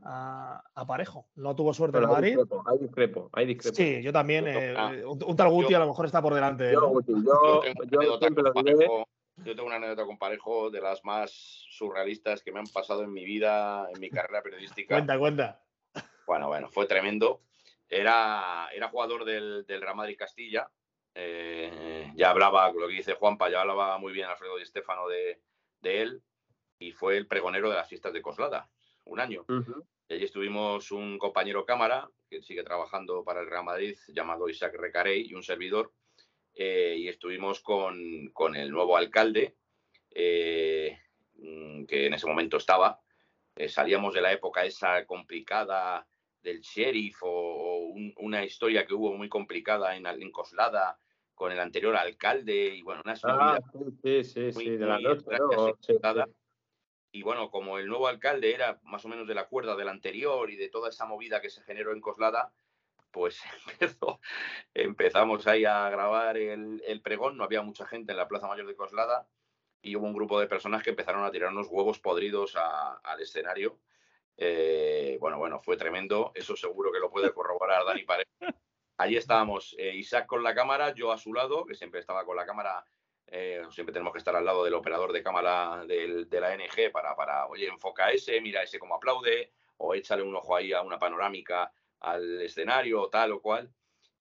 A, Parejo. No tuvo suerte en Madrid. hay discrepo, hay discrepo. Sí, yo también. Eh, un, tal Guti a lo mejor está por delante. Yo, yo, tengo una anécdota con Parejo de las más surrealistas que me han pasado en mi vida, en mi carrera periodística. cuenta, cuenta. Bueno, bueno, fue tremendo. Era, era jugador del, del Real Madrid Castilla eh, ya hablaba, lo que dice Juanpa, ya hablaba muy bien Alfredo y Estefano de, él y fue el pregonero de las fiestas de Coslada. Un año. Y allí estuvimos un compañero cámara que sigue trabajando para el Real Madrid, llamado Isaac Recarey, y un servidor. Eh, y estuvimos con, con, el nuevo alcalde, eh, mm, que en ese momento estaba. Eh, salíamos de la época esa complicada del sheriff o, una historia que hubo muy complicada en, en, Coslada con el anterior alcalde y bueno, una ah, sí, sí, sí, de la noche, y bueno, como el nuevo alcalde era más o menos de la cuerda del anterior y de toda esa movida que se generó en Coslada, pues [LAUGHS] empezó, empezamos ahí a grabar el, pregón, no había mucha gente en la Plaza Mayor de Coslada y hubo un grupo de personas que empezaron a tirar unos huevos podridos al escenario. Eh, bueno, bueno, fue tremendo, eso seguro que lo puede corroborar Dani Paredes. [LAUGHS] Allí estábamos, eh, Isaac con la cámara, yo a su lado, que siempre estaba con la cámara eh, siempre tenemos que estar al lado del operador de cámara de la NG para, para, oye, enfoca ese, mira ese como aplaude, o échale un ojo ahí a una panorámica al escenario, tal o cual.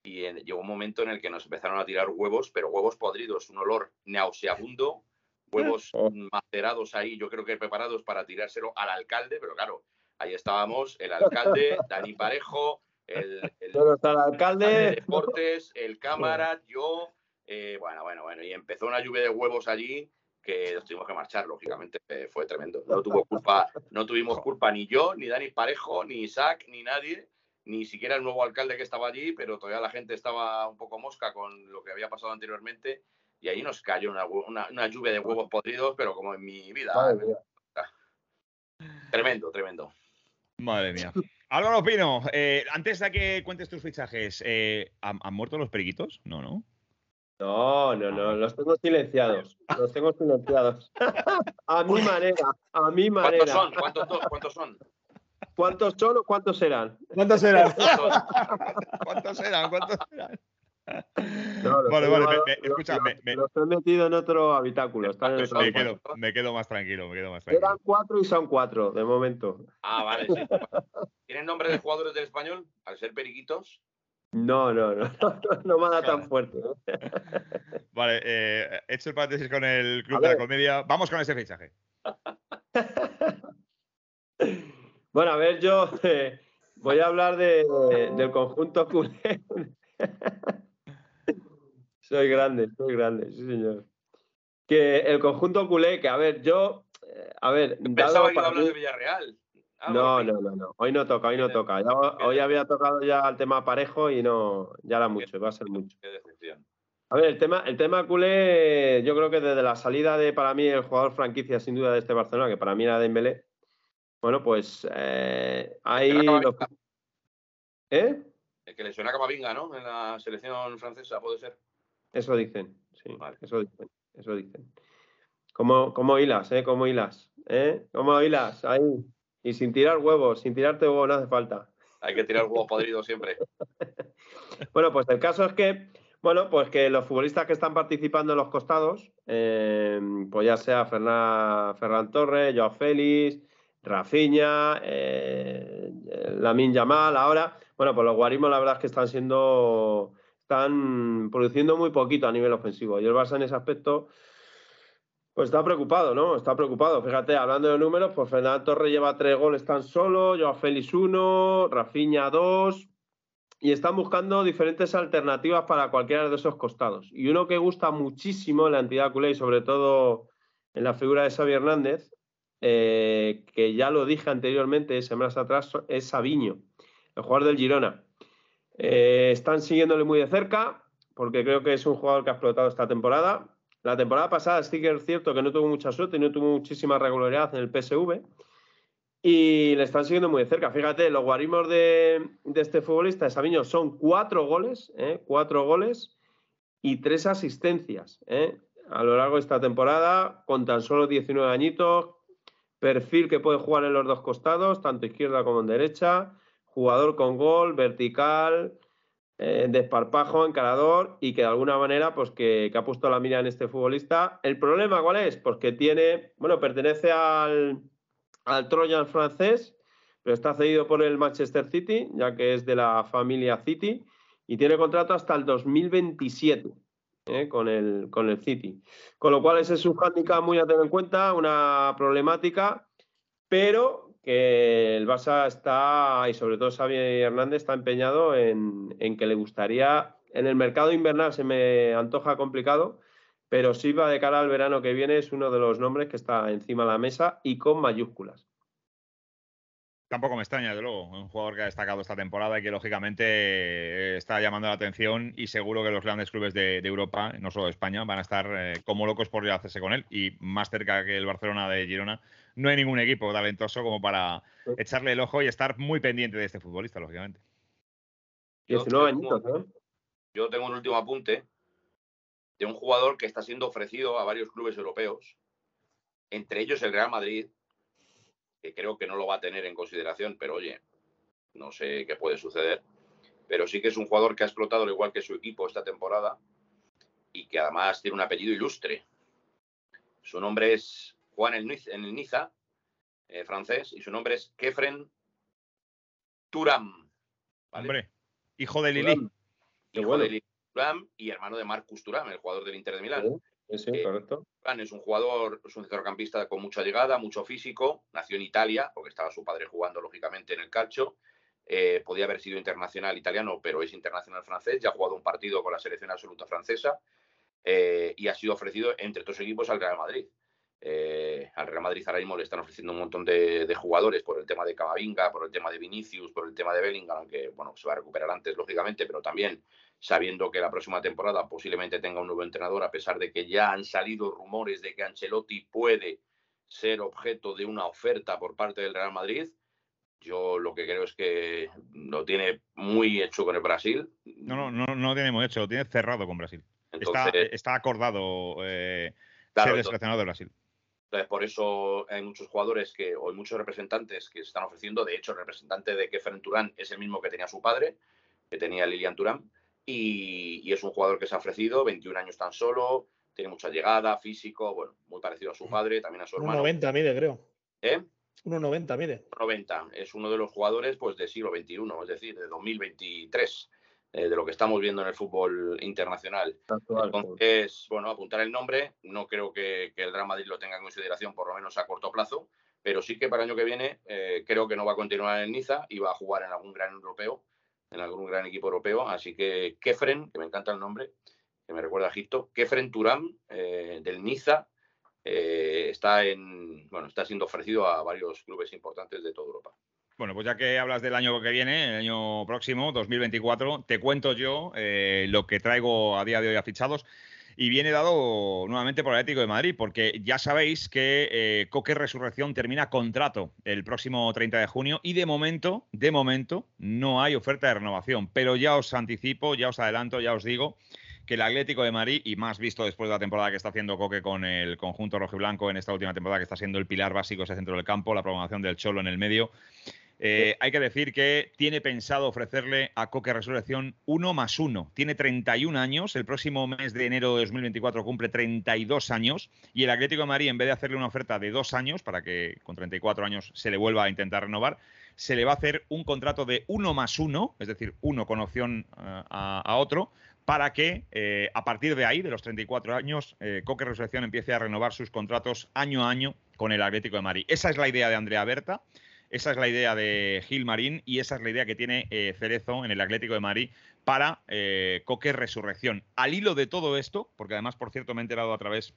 Y llegó un momento en el que nos empezaron a tirar huevos, pero huevos podridos, un olor nauseabundo, huevos [LAUGHS] oh. macerados ahí, yo creo que preparados para tirárselo al alcalde, pero claro, ahí estábamos, el alcalde, [LAUGHS] Dani Parejo, el, el, alcalde de deportes, el cámara, yo, eh, bueno, bueno, bueno, y empezó una lluvia de huevos allí que nos tuvimos que marchar, lógicamente, eh, fue tremendo. No tuvo [LAUGHS] culpa, no tuvimos culpa ni yo, ni Dani Parejo, ni Isaac, ni nadie, ni siquiera el nuevo alcalde que estaba allí, pero todavía la gente estaba un poco mosca con lo que había pasado anteriormente y ahí nos cayó una, lluvia de huevos podridos, pero como en mi vida. Tremendo, tremendo. Madre mía. Álvaro Pino, eh, antes de que cuentes tus fichajes, ¿han muerto los periquitos? No, no. No, no, no, los tengo silenciados. Los tengo silenciados. [LAUGHS] a mi manera, a mi manera. ¿Cuántos son? ¿Cuántos, son? ¿Cuántos son o cuántos serán? ¿Cuántos serán? ¿Cuántos serán? ¿Cuántos serán? vale, vale, escucha, los, he metido en otro habitáculo. me, quedo, me, quedo, más tranquilo, me quedo más tranquilo. Eran cuatro y son cuatro, de momento. Ah, vale, sí. ¿Tienen nombre de jugadores del español? Al ser periquitos. No, no, no, [LAUGHS] no, me da tan fuerte. [LAUGHS] Vale, eh, hecho el paréntesis con el Club de la Comedia. Vamos con ese fichaje. [LAUGHS] bueno, a ver, yo eh, voy a hablar del conjunto culé. soy grande, soy grande, sí, señor. Que el conjunto culé, que a ver, yo. Eh, a ver. Pensaba que iba a hablar de Villarreal. Ah, no, no, no, no. Hoy no toca, hoy no toca. hoy había tocado ya el tema parejo y no, ya era mucho, va a ser mucho. Qué decepción. A ver, el tema, el tema culé, yo creo que desde la salida de, para mí, el jugador franquicia sin duda de este Barcelona, que para mí era Dembélé, bueno, pues eh, ahí... ¿Eh? El que le suena a Camavinga, ¿no? En la selección francesa, puede ser. Eso dicen, sí, eso dicen, eso dicen. ¿Cómo, cómo hilas, eh? ¿Cómo hilas? ¿Eh? ¿Cómo hilas? Ahí. Y sin tirar huevos, sin tirarte huevos no hace falta. Hay que tirar huevos podridos siempre. [LAUGHS] bueno, pues el caso es que, bueno, pues que los futbolistas que están participando en los costados, eh, pues ya sea Fernan, Ferran Torres, Joao Félix, Rafinha, eh, Lamin Yamal, ahora, bueno, pues los guarismos la verdad es que están siendo, están produciendo muy poquito a nivel ofensivo. Y el Barça en ese aspecto, pues está preocupado, ¿no? Está preocupado. Fíjate, hablando de números, pues Fernando Torres lleva tres goles tan solo, Joao Félix uno, Rafinha dos, y están buscando diferentes alternativas para cualquiera de esos costados. Y uno que gusta muchísimo en la entidad culé y sobre todo en la figura de Xavi Hernández, eh, que ya lo dije anteriormente, semanas atrás, es Sabiño, el jugador del Girona. Eh, están siguiéndole muy de cerca, porque creo que es un jugador que ha explotado esta temporada. La temporada pasada sí que es cierto que no tuvo mucha suerte y no tuvo muchísima regularidad en el PSV. Y le están siguiendo muy de cerca. Fíjate, los guarismos de, este futbolista, de Sabiño, son cuatro goles, ¿eh? cuatro goles y tres asistencias ¿eh? a lo largo de esta temporada, con tan solo 19 añitos, perfil que puede jugar en los dos costados, tanto izquierda como en derecha, jugador con gol, vertical, eh, desparpajo, encarador y que de alguna manera, pues que, ha puesto la mira en este futbolista. ¿El problema cuál es? Pues que tiene, bueno, pertenece al, al Trojan francés, pero está cedido por el Manchester City, ya que es de la familia City, y tiene contrato hasta el 2027 eh, con, el, con el City. Con lo cual ese es un hándicap muy a tener en cuenta, una problemática, pero que el Barça está, y sobre todo Xavi Hernández, está empeñado en, que le gustaría, en el mercado invernal se me antoja complicado, pero Silva de cara al verano que viene es uno de los nombres que está encima de la mesa y con mayúsculas. Tampoco me extraña, de luego, un jugador que ha destacado esta temporada y que lógicamente eh, está llamando la atención y seguro que los grandes clubes de, Europa, no solo de España, van a estar eh, como locos por hacerse con él y más cerca que el Barcelona de Girona. No hay ningún equipo talentoso como para echarle el ojo y estar muy pendiente de este futbolista, lógicamente. Yo, tengo, yo tengo un último apunte de un jugador que está siendo ofrecido a varios clubes europeos, entre ellos el Real Madrid, que creo que no lo va a tener en consideración, pero oye, no sé qué puede suceder. Pero sí que es un jugador que ha explotado al igual que su equipo esta temporada y que además tiene un apellido ilustre. Su nombre es Juan el Niza, eh, francés, y su nombre es Kefren Turam. Hombre, hijo de Lili. Hijo de Lili Turam y hermano de Marcus Turam, el jugador del Inter de Milán. Sí, eh, correcto. es un jugador, es un centrocampista con mucha llegada, mucho físico. Nació en Italia, porque estaba su padre jugando lógicamente en el calcio. Eh, podía haber sido internacional italiano, pero es internacional francés. Ya ha jugado un partido con la selección absoluta francesa eh, y ha sido ofrecido entre dos equipos al Real Madrid. al Real Madrid ahora mismo le están ofreciendo un montón de, jugadores por el tema de Camavinga, por el tema de Vinicius, por el tema de Bellingham, aunque bueno, se va a recuperar antes, lógicamente, pero también sabiendo que la próxima temporada posiblemente tenga un nuevo entrenador, a pesar de que ya han salido rumores de que Ancelotti puede ser objeto de una oferta por parte del Real Madrid. Yo lo que creo es que lo tiene muy hecho con el Brasil. No, no, no, no lo tiene muy hecho, lo tiene cerrado con Brasil. está, acordado eh, ser el seleccionador de Brasil. Entonces, por eso hay muchos jugadores que, o hay muchos representantes que se están ofreciendo. De hecho, el representante de Kefren Turán es el mismo que tenía su padre, que tenía Lilian Turán. Y, es un jugador que se ha ofrecido, 21 años tan solo, tiene mucha llegada, físico, bueno, muy parecido a su padre, también a su hermano. 1,90 mide, creo. ¿Eh? 1,90 mide. 90. Es uno de los jugadores pues del siglo XXI, es decir, de 2023, eh, de lo que estamos viendo en el fútbol internacional. Entonces, bueno, apuntar el nombre, no creo que, el Real Madrid lo tenga en consideración, por lo menos a corto plazo, pero sí que para el año que viene eh, creo que no va a continuar en Niza y va a jugar en algún gran europeo en algún gran equipo europeo. Así que Kefren, que me encanta el nombre, que me recuerda a Egipto, Kefren Turam, eh, del Niza, eh, está, en, bueno, está siendo ofrecido a varios clubes importantes de toda Europa. Bueno, pues ya que hablas del año que viene, el año próximo, 2024, te cuento yo eh, lo que traigo a día de hoy a fichados y viene dado nuevamente por el Atlético de Madrid, porque ya sabéis que eh, Coque Resurrección termina contrato el próximo 30 de junio y de momento, de momento, no hay oferta de renovación. Pero ya os anticipo, ya os adelanto, ya os digo que el Atlético de Madrid, y más visto después de la temporada que está haciendo Coque con el conjunto rojo y blanco en esta última temporada, que está siendo el pilar básico ese centro del campo, la programación del Cholo en el medio, eh, hay que decir que tiene pensado ofrecerle a Coque Resurrección uno más uno. Tiene 31 años, el próximo mes de enero de 2024 cumple 32 años y el Atlético de Madrid, en vez de hacerle una oferta de dos años para que con 34 años se le vuelva a intentar renovar, se le va a hacer un contrato de uno más uno, es decir, uno con opción eh, a, otro, para que eh, a partir de ahí, de los 34 años, Coque Resurrección empiece a renovar sus contratos año a año con el Atlético de Madrid. Esa es la idea de Andrea Berta. Esa es la idea de Gil Marín y esa es la idea que tiene eh, Cerezo en el Atlético de Madrid para eh, Coque Resurrección. Al hilo de todo esto, porque además, por cierto, me he enterado a través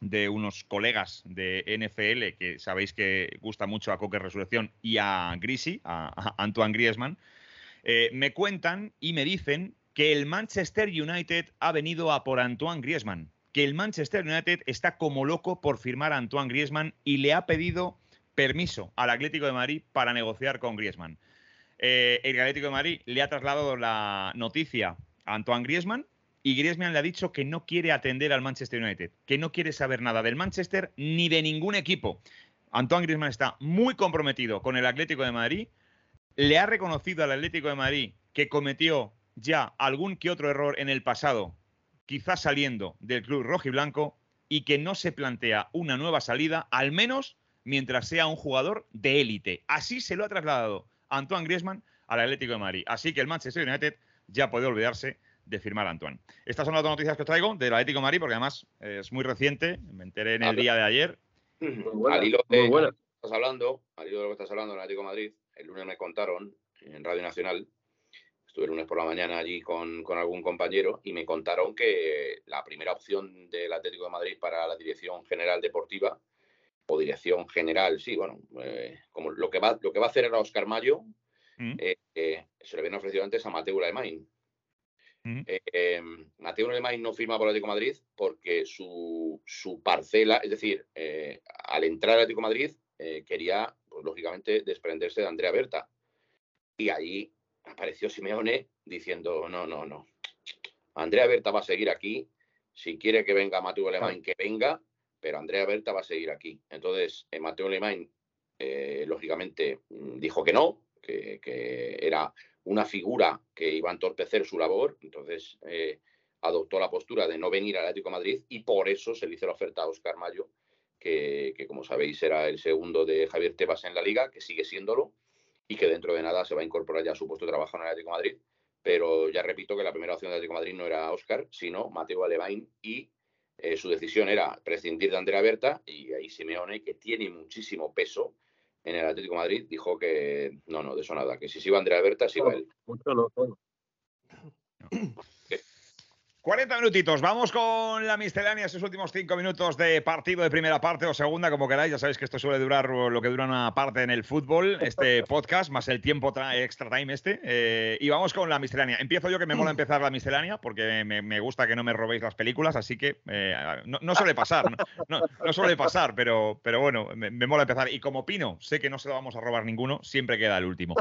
de unos colegas de NFL que sabéis que gusta mucho a Coque Resurrección y a Grisi, a, Antoine Griezmann, eh, me cuentan y me dicen que el Manchester United ha venido a por Antoine Griezmann, que el Manchester United está como loco por firmar a Antoine Griezmann y le ha pedido permiso al Atlético de Madrid para negociar con Griezmann. Eh, el Atlético de Madrid le ha trasladado la noticia a Antoine Griezmann y Griezmann le ha dicho que no quiere atender al Manchester United, que no quiere saber nada del Manchester ni de ningún equipo. Antoine Griezmann está muy comprometido con el Atlético de Madrid, le ha reconocido al Atlético de Madrid que cometió ya algún que otro error en el pasado, quizás saliendo del club rojo y blanco, y que no se plantea una nueva salida, al menos mientras sea un jugador de élite. Así se lo ha trasladado Antoine Griezmann al Atlético de Madrid. Así que el Manchester United ya puede olvidarse de firmar a Antoine. Estas son las dos noticias que os traigo del Atlético de Madrid, porque además es muy reciente, me enteré en el día de ayer. Muy buena, estás hablando, al hilo de lo que estás hablando, el Atlético de Madrid, el lunes me contaron en Radio Nacional, estuve el lunes por la mañana allí con, con algún compañero y me contaron que la primera opción del Atlético de Madrid para la dirección general deportiva o dirección general, sí, bueno, eh, como lo que va lo que va a hacer era Oscar Mayo, Mm. eh, eh, se le habían ofrecido antes a Mateo Alemán. Mm. Mateo Alemán no firma por el Atlético de Madrid porque su, su parcela, es decir, al entrar al Atlético de Madrid quería, pues, lógicamente, desprenderse de Andrea Berta. Y ahí apareció Simeone diciendo, no, no, no. Andrea Berta va a seguir aquí. Si quiere que venga Mateo Alemán, que venga, pero Andrea Berta va a seguir aquí. Entonces, eh, Mateo Alemán, eh, lógicamente, mm, dijo que no, que, era una figura que iba a entorpecer su labor. Entonces, eh, adoptó la postura de no venir al Atlético Madrid y por eso se le hizo la oferta a Oscar Mayo, que, que, como sabéis era el segundo de Javier Tebas en la liga, que sigue siéndolo y que dentro de nada se va a incorporar ya a su puesto de trabajo en el Atlético Madrid. Pero ya repito que la primera opción del Atlético Madrid no era Oscar, sino Mateo Alevain y eh, su decisión era prescindir de Andrea Berta y ahí Simeone, que tiene muchísimo peso en el Atlético de Madrid, dijo que no, no, de eso nada, que si se iba Andrea Berta, se iba él. Mucho no, todo. 40 minutitos, vamos con la miscelánea, esos últimos 5 minutos de partido de primera parte o segunda, como queráis. Ya sabéis que esto suele durar lo que dura una parte en el fútbol, este [LAUGHS] podcast, más el tiempo extra time este. Eh, y vamos con la miscelánea. Empiezo yo, que me mola empezar la miscelánea, porque me, me gusta que no me robéis las películas, así que eh, no, no, suele pasar, no, suele pasar, pero, pero bueno, me, me, mola empezar. Y como Pino, sé que no se lo vamos a robar ninguno, siempre queda el último.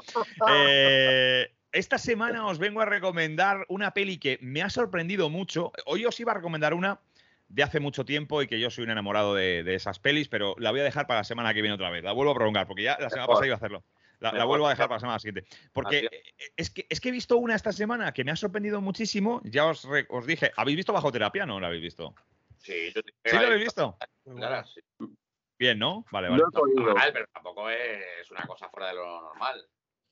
Eh, esta semana os vengo a recomendar una peli que me ha sorprendido mucho. Hoy os iba a recomendar una de hace mucho tiempo y que yo soy un enamorado de, de, esas pelis, pero la voy a dejar para la semana que viene otra vez. La vuelvo a prolongar, porque ya la semana pasada iba a hacerlo. La, la, vuelvo a dejar para la semana siguiente. Porque es que, es que he visto una esta semana que me ha sorprendido muchísimo. Ya os, os dije, ¿habéis visto Bajo Terapia? ¿No la habéis visto? Sí, yo ¿Sí lo habéis visto? Claro, sí. Bien, ¿no? Vale, vale. No, pero tampoco es una cosa fuera de lo normal.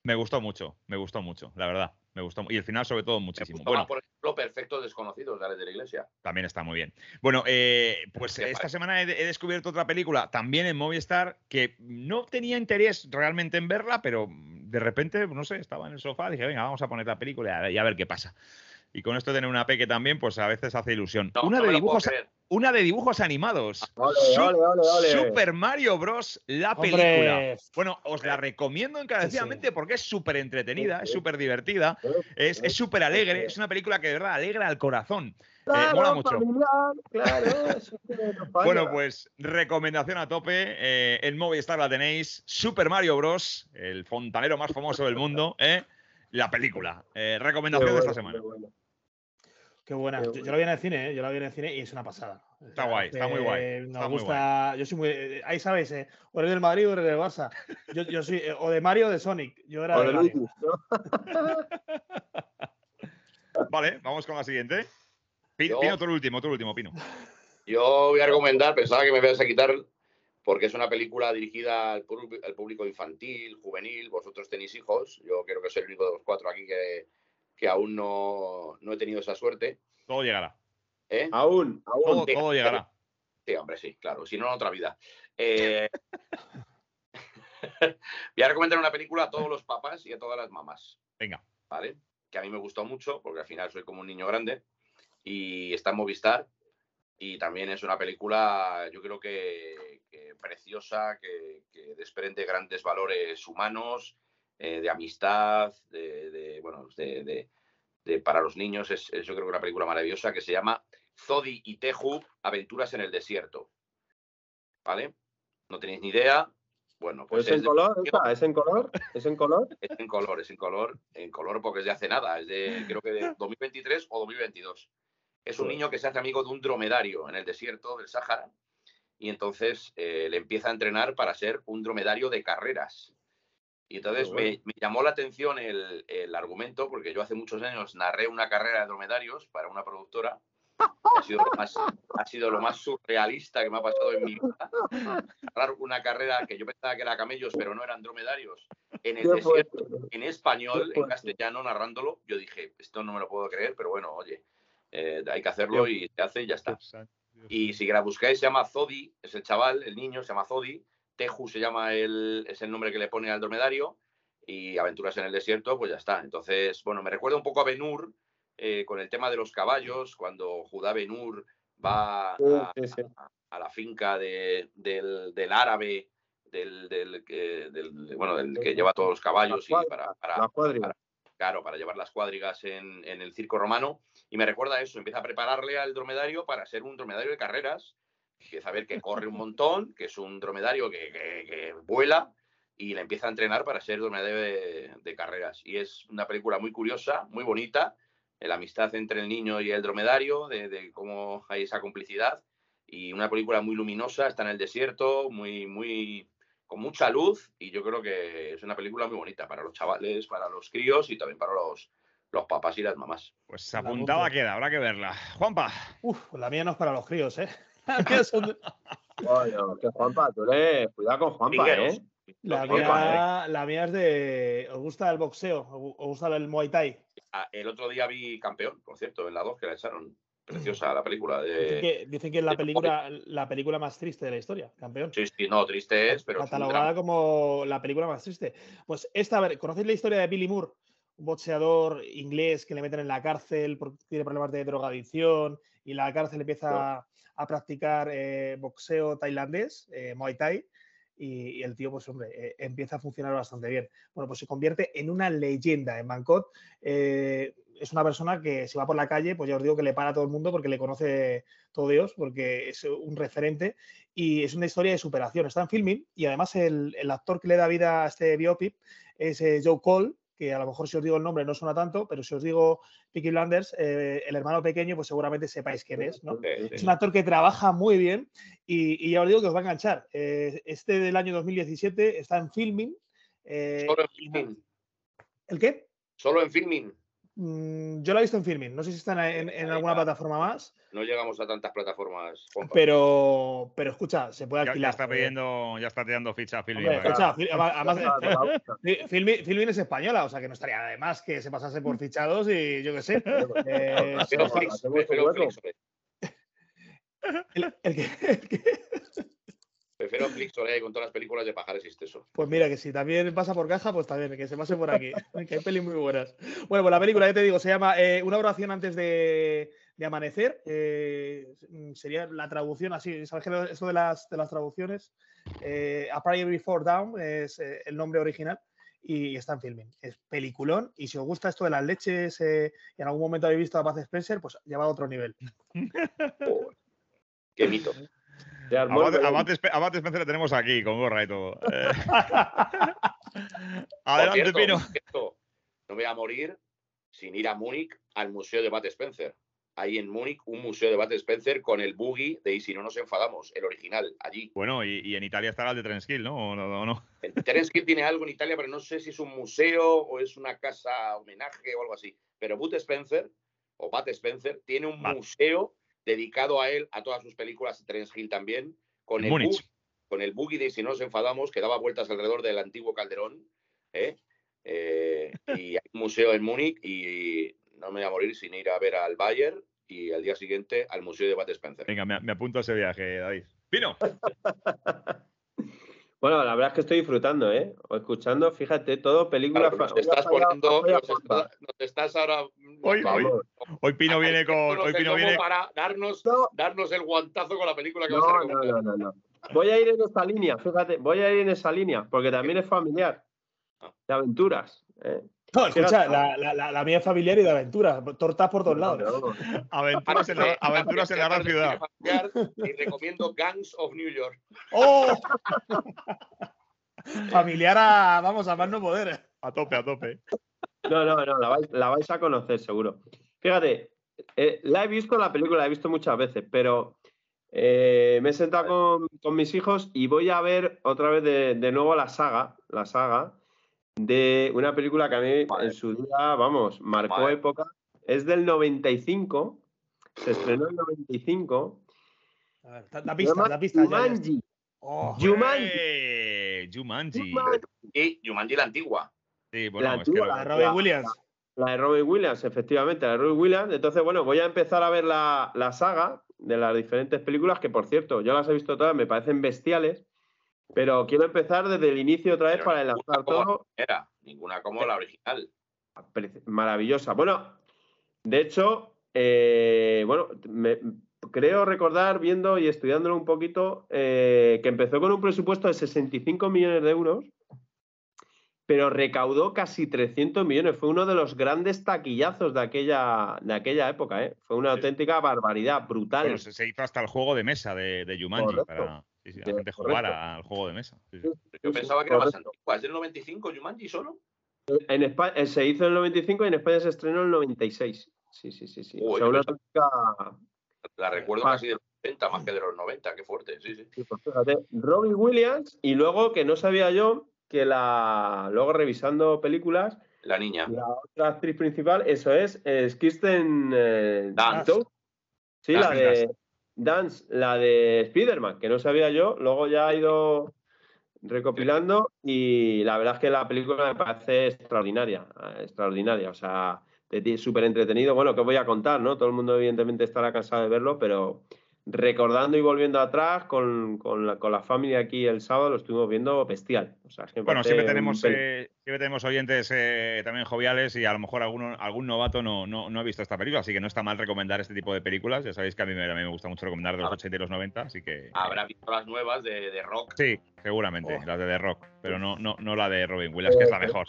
Me gustó mucho, me gustó mucho, la verdad. Me gustó. Y el final, sobre todo, muchísimo. Bueno, por ejemplo, Perfectos Desconocidos de de la Iglesia. También está muy bien. Bueno, eh, pues esta parece? semana he, he, descubierto otra película, también en Movistar, que no tenía interés realmente en verla, pero de repente, no sé, estaba en el sofá, dije, venga, vamos a poner la película y a ver qué pasa. Y con esto de tener una peque también, pues a veces hace ilusión. No, una, no de dibujos, una de dibujos animados. Ole, ole, ole, Super Mario Bros. La película. Bueno, os la recomiendo encarecidamente sí, sí. porque es súper entretenida, es súper divertida, es súper alegre. Es una película que de verdad alegra al corazón. Claro, eh, mola mucho. Claro, bueno, pues recomendación a tope. Eh, en Movistar la tenéis. Super Mario Bros. El fontanero más famoso del mundo. ¿eh? La película. Eh, recomendación bueno, de esta semana. Qué buena. Yo, yo, la vi en el cine, ¿eh? yo la vi en el cine y es una pasada. Está guay, está muy guay. Nos está gusta. Yo soy muy. Ahí sabéis, ¿eh? o eres del Madrid o eres del Barça. Yo, yo soy eh, o de Mario o de Sonic. Yo era o de Mario. [LAUGHS] vale, vamos con la siguiente. Pino, Pino, tú el último, tú el último, Pino. Yo voy a recomendar, pensaba que me ibas a quitar, porque es una película dirigida al, al público infantil, juvenil. Vosotros tenéis hijos. Yo creo que soy el único de los cuatro aquí que, que aún no, no he tenido esa suerte. Todo llegará. ¿Eh? Aún, aún. Todo, todo llegará. Sí, hombre, sí, claro. Si no, en otra vida. Eh... [LAUGHS] Voy a recomendar una película a todos los papás y a todas las mamás. Venga. ¿Vale? Que a mí me gustó mucho, porque al final soy como un niño grande. Y está en Movistar. Y también es una película, yo creo que, que preciosa, que, que, desprende grandes valores humanos, eh, de amistad, de, de bueno, de, de, de, para los niños. Es, es, yo creo que una película maravillosa que se llama Zodi y Teju, Aventuras en el Desierto. ¿Vale? No tenéis ni idea. Bueno, pues ¿Es, en color? [LAUGHS] ¿Es en color? ¿Es en color? Es en color, es en color, en color porque es de hace nada, es de creo que de 2023 o 2022. Es un niño que se hace amigo de un dromedario en el desierto del Sáhara y entonces eh, le empieza a entrenar para ser un dromedario de carreras. Y entonces bueno. me, me, llamó la atención el, el, argumento porque yo hace muchos años narré una carrera de dromedarios para una productora. Ha sido, lo más, ha sido lo más surrealista que me ha pasado en mi vida. Narrar una carrera que yo pensaba que era camellos, pero no eran dromedarios. En el desierto, en español, en castellano, narrándolo, yo dije, esto no me lo puedo creer, pero bueno, oye, eh, hay que hacerlo y se hace y ya está. Y si la buscáis, se llama Zodi, es el chaval, el niño, se llama Zodi, Teju se llama el, es el nombre que le pone al dromedario, y Aventuras en el Desierto, pues ya está. Entonces, bueno, me recuerda un poco a Benur eh, con el tema de los caballos, cuando Judá Benur va a, la finca del, árabe, del, bueno, del que lleva todos los caballos y para, para, claro, para llevar las cuadrigas en, el circo romano. Y me recuerda eso, empieza a prepararle al dromedario para ser un dromedario de carreras. Empieza a ver que corre un montón, que es un dromedario que vuela y le empieza a entrenar para ser dromedario de, carreras. Y es una película muy curiosa, muy bonita, la amistad entre el niño y el dromedario, de, cómo hay esa complicidad. Y una película muy luminosa, está en el desierto, muy, muy, con mucha luz. Y yo creo que es una película muy bonita para los chavales, para los críos y también para los, los papás y las mamás. Pues apuntada queda, habrá que verla. Juanpa. Uf, la mía no es para los críos, ¿eh? [LAUGHS] Bueno, que Juanpa, tú le... Cuidado con Juanpa, ¿eh? La mía, la mía, es de. ¿Os gusta el boxeo? ¿Os gusta el Muay Thai? Ah, el otro día vi campeón, por cierto, en la 2 que la echaron. Preciosa la película. Dicen que, es la película, la película más triste de la historia, campeón. Sí, sí, no, triste es, pero. Catalogada como la película más triste. Pues esta, a ver, ¿conocéis la historia de Billy Moore? Un boxeador inglés que le meten en la cárcel porque tiene problemas de drogadicción y la cárcel empieza a, practicar eh, boxeo tailandés, eh, Muay Thai y, el tío, pues hombre, eh, empieza a funcionar bastante bien. Bueno, pues se convierte en una leyenda en Bangkok. Eh, es una persona que si va por la calle, pues ya os digo que le para a todo el mundo porque le conoce todo Dios, porque es un referente y es una historia de superación. Está en filming y además el, actor que le da vida a este biopic es Joe Cole, que a lo mejor si os digo el nombre no suena tanto, pero si os digo Peaky Blinders, eh, el hermano pequeño, pues seguramente sepáis quién es, ¿no? Es un actor que trabaja muy bien y, ya os digo que os va a enganchar. Eh, este del año 2017 está en filming. Eh, Solo en filming. ¿El qué? Solo en filming. Mm, yo la he visto en filming, no sé si está en, alguna plataforma más. No llegamos a tantas plataformas. Pero, pero escucha, se puede alquilar. Ya, está pidiendo, ya está tirando ficha a Filmin. Filmin, es española, o sea que no estaría nada de más que se pasase por fichados y yo qué sé. [LAUGHS] Eh, [LAUGHS] el, el, que, el que... Prefiero Flixolé con todas las películas de Pajares y Esteso. Pues mira, que si también pasa por caja, pues también, que se pase por aquí. [LAUGHS] que hay pelis muy buenas. Bueno, pues la película, ya te digo, se llama eh, Una oración antes de, amanecer. Eh, sería la traducción así. ¿Sabes que eso de las, de las traducciones? Eh, a Prayer Before Down es el nombre original y está en filming. Es peliculón y si os gusta esto de las leches y en algún momento habéis visto a Paz Spencer, pues lleva a otro nivel. [LAUGHS] qué mito. Abate, Spencer le tenemos aquí, con gorra y todo. [LAUGHS] Eh. Adelante, Pino. no voy a morir sin ir a Múnich al Museo de Bat Spencer. Hay en Múnich un museo de Bat Spencer con el buggy de Y si no nos enfadamos, el original, allí. Bueno, y, en Italia estará el de Trenskill, ¿no? ¿O no, no? El Trenskill tiene algo en Italia, pero no sé si es un museo o es una casa homenaje o algo así. Pero Bat Spencer, o Bat Spencer, tiene un museo dedicado a él, a todas sus películas, Terence Hill también, con el, buggy, con el buggy de Si no nos enfadamos, que daba vueltas alrededor del antiguo Calderón, ¿eh? Eh, [LAUGHS] y hay un museo en Múnich y no me voy a morir sin ir a ver al Bayer y al día siguiente al Museo de Bad Spencer. Venga, me, apunto a ese viaje, David. ¡Pino! [LAUGHS] Bueno, la verdad es que estoy disfrutando, ¿eh? O escuchando, fíjate, todo película. Claro, nos estás poniendo, nos, estás ahora. Hoy, hoy, hoy, Pino viene con. Hoy Pino viene para darnos, darnos el guantazo con la película que no, vas a no, no, no, no. Voy a ir en esa línea, fíjate, voy a ir en esa línea, porque también es familiar. Ah. De aventuras. ¿eh? No, escucha, la, la, la, mía es familiar y de aventuras, tortas por todos lados. [LAUGHS] Aventuras en la, aventuras en la gran ciudad. Y recomiendo Gangs of New York. ¡Oh! [LAUGHS] familiar a, vamos, a más no poder. A tope, a tope. No, no, no, la vais, la vais a conocer seguro. Fíjate, eh, la he visto, la película la he visto muchas veces, pero eh, me he sentado con, con, mis hijos y voy a ver otra vez de, de nuevo la saga, la saga de una película que a mí en su día, vamos, marcó época. Es del 95, se estrenó en el 95. A ver, la pista, la pista. Jumanji. Oh, Jumanji. Jumanji. Y Jumanji la antigua. Sí, bueno, la, antigua, la de Robin Williams. La de Robin Williams, efectivamente, la de Robin Williams. Entonces, bueno, voy a empezar a ver la, la saga de las diferentes películas, que por cierto, yo las he visto todas, me parecen bestiales. Pero quiero empezar desde el inicio otra vez Pero para enlazar todo. primera, ninguna como la original. Maravillosa. Bueno, de hecho, eh, bueno, me- creo recordar viendo y estudiándolo un poquito eh, que empezó con un presupuesto de 65 millones de euros, pero recaudó casi 300 millones. Fue uno de los grandes taquillazos de aquella, de aquella época. ¿eh? Fue una Sí. auténtica barbaridad, brutal. Bueno, se, hizo hasta el juego de mesa de, de Jumanji para sí, sí, la gente jugara al juego de mesa. Sí, sí. Yo pensaba que era más antigua. ¿Es del 95 Jumanji solo? En España, se hizo en el 95 y en España se estrenó en el 96. Sí, sí, sí. sí. O Uy, sea, una pensaba- auténtica La recuerdo Ah. casi de los 80 más que de los 90. Qué fuerte, sí, sí. Sí, pues fíjate, Williams y luego que no sabía yo que la luego revisando películas La niña. la otra actriz principal eso es, es Kirsten eh, Dunst. Dunst. sí la de Dance la de Spider-Man que no sabía yo luego ya ha ido recopilando y la verdad es que la película me parece extraordinaria extraordinaria o sea súper entretenido bueno os voy a contar no todo el mundo evidentemente estará cansado de verlo pero recordando y volviendo atrás con, con la, con la familia aquí el sábado lo estuvimos viendo bestial. O sea, es que me Bueno, siempre tenemos, eh, siempre tenemos oyentes eh, también joviales y a lo mejor alguno, algún novato no, no, no ha visto esta película, así que no está mal recomendar este tipo de películas. Ya sabéis que a mí me, a mí me gusta mucho recomendar de los Ah. 80 y los 90, así que... Habrá visto las nuevas de, de rock. Sí, seguramente, Oh. las de The Rock, pero no, no, no la de Robin Williams, que es la mejor.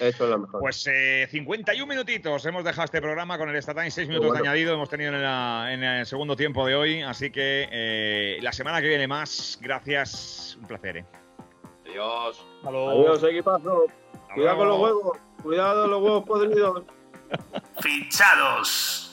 Eso es lo mejor. Pues eh, 51 minutitos hemos dejado este programa con el Statine, 6 minutos bueno. de añadido hemos tenido en, la- en el segundo tiempo de hoy, así que eh, la semana que viene más. Gracias, un placer. ¿eh? Adiós. Luego. Adiós, equipazo. Cuidado con los huevos. Cuidado los huevos podridos. Fichados.